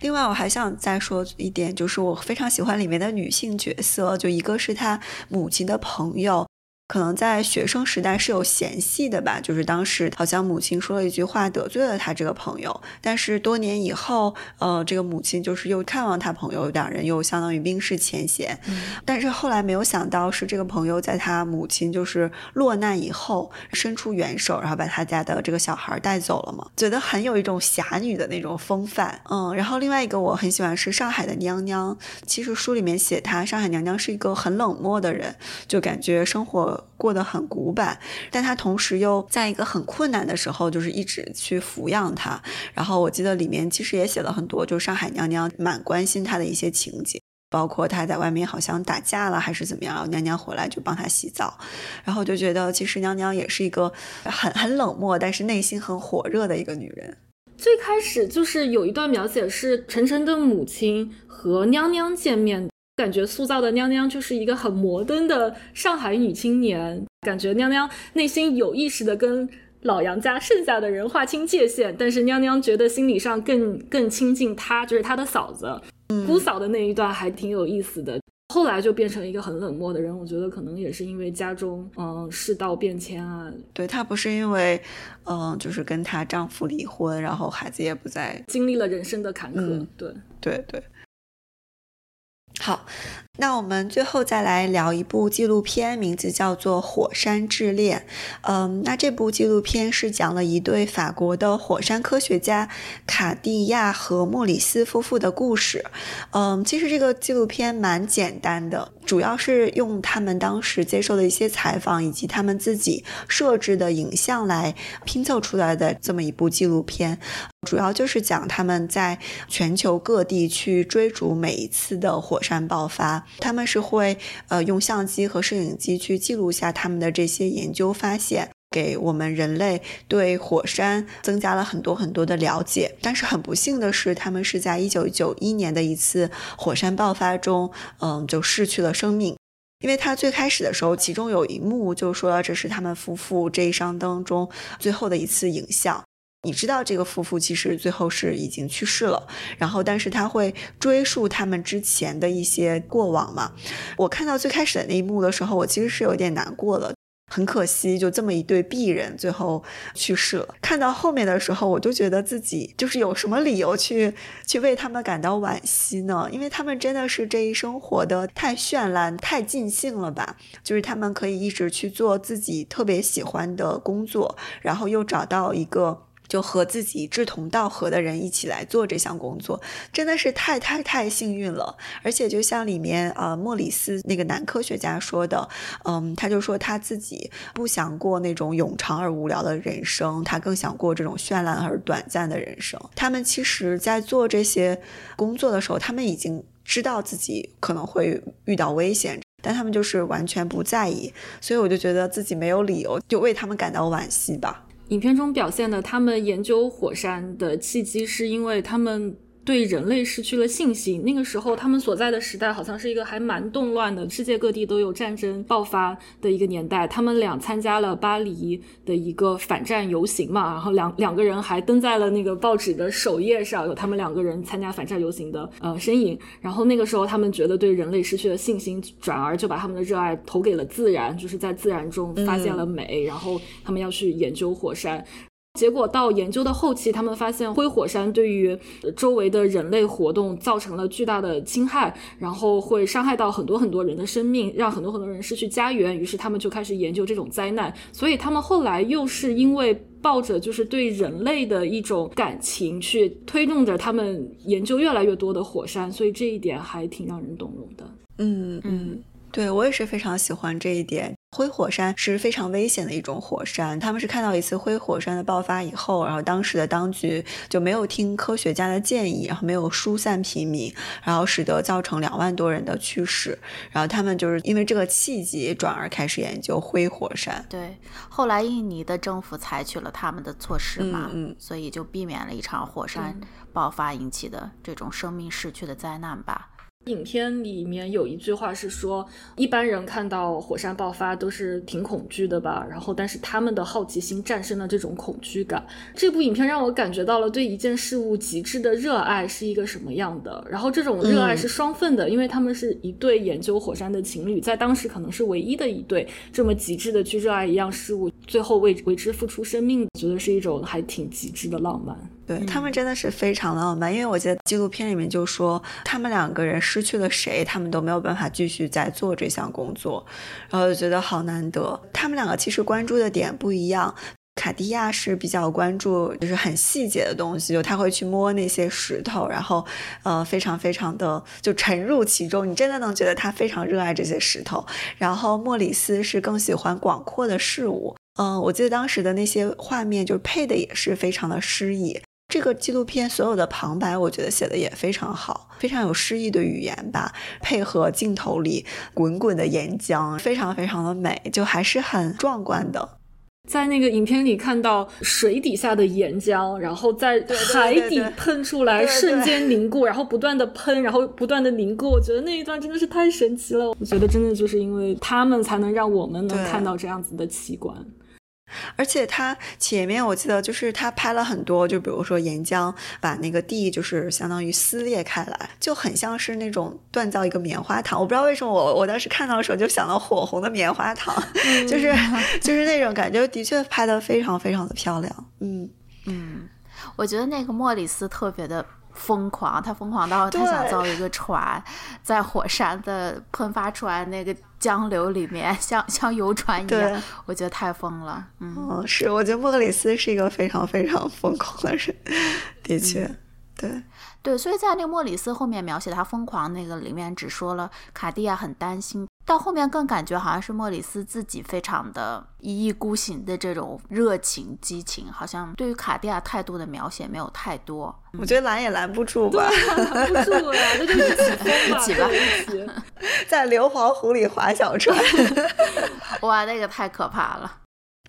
[SPEAKER 2] 另外，我还想再说一点，就是我非常喜欢里面的女性角色，就一个是他母亲的朋友，可能在学生时代是有嫌隙的吧，就是当时好像母亲说了一句话得罪了他这个朋友，但是多年以后，呃，这个母亲就是又看望他朋友，两人又相当于冰释前嫌。但是后来没有想到是这个朋友在他母亲就是落难以后伸出援手，然后把他家的这个小孩带走了嘛，觉得很有一种侠女的那种风范。嗯，然后另外一个我很喜欢是上海的娘娘，其实书里面写她上海娘娘是一个很冷漠的人，就感觉生活。过得很古板，但他同时又在一个很困难的时候，就是一直去抚养他。然后我记得里面其实也写了很多，就上海娘娘蛮关心他的一些情节，包括他在外面好像打架了还是怎么样，娘娘回来就帮他洗澡。然后就觉得其实娘娘也是一个很很冷漠，但是内心很火热的一个女人。
[SPEAKER 3] 最开始就是有一段描写是晨晨的母亲和娘娘见面。感觉塑造的娘娘就是一个很摩登的上海女青年，感觉娘娘内心有意识的跟老杨家剩下的人划清界限，但是娘娘觉得心理上更更亲近她，就是她的嫂子姑嫂的那一段还挺有意思的。后来就变成一个很冷漠的人，我觉得可能也是因为家中嗯世道变迁啊。
[SPEAKER 2] 对她不是因为嗯就是跟她丈夫离婚，然后孩子也不在，
[SPEAKER 3] 经历了人生的坎坷。对
[SPEAKER 2] 对对。好，那我们最后再来聊一部纪录片，名字叫做《火山之恋》。嗯，那这部纪录片是讲了一对法国的火山科学家卡蒂亚和莫里斯夫妇的故事。嗯，其实这个纪录片蛮简单的，主要是用他们当时接受的一些采访以及他们自己设置的影像来拼凑出来的这么一部纪录片。主要就是讲他们在全球各地去追逐每一次的火山爆发，他们是会呃用相机和摄影机去记录下他们的这些研究发现，给我们人类对火山增加了很多很多的了解。但是很不幸的是，他们是在一九九一年的一次火山爆发中，嗯，就失去了生命。因为他最开始的时候，其中有一幕就说这是他们夫妇这一生当中最后的一次影像。你知道这个夫妇其实最后是已经去世了，然后但是他会追溯他们之前的一些过往嘛？我看到最开始的那一幕的时候，我其实是有点难过的，很可惜，就这么一对璧人最后去世了。看到后面的时候，我就觉得自己就是有什么理由去去为他们感到惋惜呢？因为他们真的是这一生活的太绚烂、太尽兴了吧？就是他们可以一直去做自己特别喜欢的工作，然后又找到一个。就和自己志同道合的人一起来做这项工作，真的是太太太幸运了。而且就像里面呃莫里斯那个男科学家说的，嗯，他就说他自己不想过那种永长而无聊的人生，他更想过这种绚烂而短暂的人生。他们其实，在做这些工作的时候，他们已经知道自己可能会遇到危险，但他们就是完全不在意。所以我就觉得自己没有理由就为他们感到惋惜吧。
[SPEAKER 3] 影片中表现的他们研究火山的契机，是因为他们。对人类失去了信心。那个时候，他们所在的时代好像是一个还蛮动乱的，世界各地都有战争爆发的一个年代。他们俩参加了巴黎的一个反战游行嘛，然后两两个人还登在了那个报纸的首页上，有他们两个人参加反战游行的呃身影。然后那个时候，他们觉得对人类失去了信心，转而就把他们的热爱投给了自然，就是在自然中发现了美。然后他们要去研究火山。结果到研究的后期，他们发现灰火山对于周围的人类活动造成了巨大的侵害，然后会伤害到很多很多人的生命，让很多很多人失去家园。于是他们就开始研究这种灾难。所以他们后来又是因为抱着就是对人类的一种感情去推动着他们研究越来越多的火山。所以这一点还挺让人动容的。
[SPEAKER 2] 嗯嗯。对我也是非常喜欢这一点。灰火山是非常危险的一种火山，他们是看到一次灰火山的爆发以后，然后当时的当局就没有听科学家的建议，然后没有疏散平民，然后使得造成两万多人的去世。然后他们就是因为这个契机，转而开始研究灰火山。
[SPEAKER 1] 对，后来印尼的政府采取了他们的措施嘛，
[SPEAKER 2] 嗯，
[SPEAKER 1] 所以就避免了一场火山爆发引起的这种生命逝去的灾难吧。
[SPEAKER 3] 影片里面有一句话是说，一般人看到火山爆发都是挺恐惧的吧，然后但是他们的好奇心战胜了这种恐惧感。这部影片让我感觉到了对一件事物极致的热爱是一个什么样的，然后这种热爱是双份的，因为他们是一对研究火山的情侣，在当时可能是唯一的一对这么极致的去热爱一样事物，最后为为之付出生命，觉得是一种还挺极致的浪漫。
[SPEAKER 2] 对他们真的是非常浪漫，因为我记得纪录片里面就说，他们两个人失去了谁，他们都没有办法继续在做这项工作，然后就觉得好难得。他们两个其实关注的点不一样，卡地亚是比较关注就是很细节的东西，就他会去摸那些石头，然后呃非常非常的就沉入其中，你真的能觉得他非常热爱这些石头。然后莫里斯是更喜欢广阔的事物，嗯，我记得当时的那些画面就配的也是非常的诗意。这个纪录片所有的旁白，我觉得写的也非常好，非常有诗意的语言吧，配合镜头里滚滚的岩浆，非常非常的美，就还是很壮观的。
[SPEAKER 3] 在那个影片里看到水底下的岩浆，然后在海底喷出来，瞬间凝固，然后不断的喷，然后不断的凝固，我觉得那一段真的是太神奇了。我觉得真的就是因为他们才能让我们能看到这样子的奇观。
[SPEAKER 2] 而且他前面我记得就是他拍了很多，就比如说岩浆把那个地就是相当于撕裂开来，就很像是那种锻造一个棉花糖。我不知道为什么我我当时看到的时候就想到火红的棉花糖，就是就是那种感觉，的确拍的非常非常的漂亮。嗯
[SPEAKER 1] 嗯，我觉得那个莫里斯特别的。疯狂，他疯狂到他想造一个船，在火山的喷发出来那个江流里面，像像游船一样。我觉得太疯了。
[SPEAKER 2] 嗯，是，我觉得莫格里斯是一个非常非常疯狂的人，的确，对
[SPEAKER 1] 对。所以在那个莫里斯后面描写他疯狂那个里面，只说了卡地亚很担心。到后面更感觉好像是莫里斯自己非常的一意孤行的这种热情激情，好像对于卡地亚态度的描写没有太多。
[SPEAKER 2] 我觉得拦也拦不住吧，
[SPEAKER 3] 拦不住呀，那就是
[SPEAKER 1] 一起吧，
[SPEAKER 2] 在硫磺湖里划小船，
[SPEAKER 1] 哇，那个太可怕了。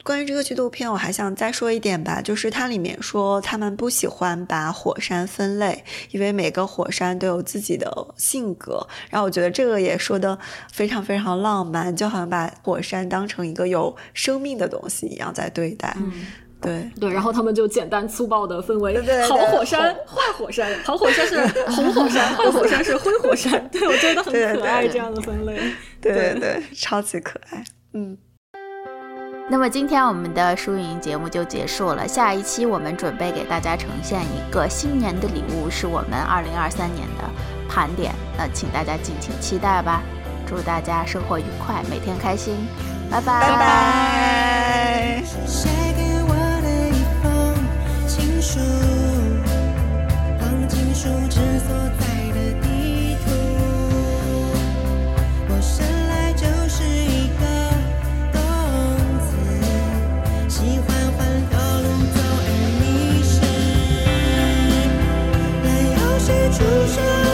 [SPEAKER 2] 关于这个纪录片，我还想再说一点吧，就是它里面说他们不喜欢把火山分类，因为每个火山都有自己的性格。然后我觉得这个也说的非常非常浪漫，就好像把火山当成一个有生命的东西一样在对待。
[SPEAKER 3] 嗯，
[SPEAKER 2] 对
[SPEAKER 3] 对。然后他们就简单粗暴的分为好火山、坏火山，好火山是红火山，坏火山是灰火山。对我觉得很可爱这样的分类。
[SPEAKER 2] 对对对，超级可爱。嗯。
[SPEAKER 1] 那么今天我们的输赢节目就结束了，下一期我们准备给大家呈现一个新年的礼物，是我们二零二三年的盘点，那请大家敬请期待吧。祝大家生活愉快，每天开心，拜拜
[SPEAKER 2] 拜拜。书之所在。出现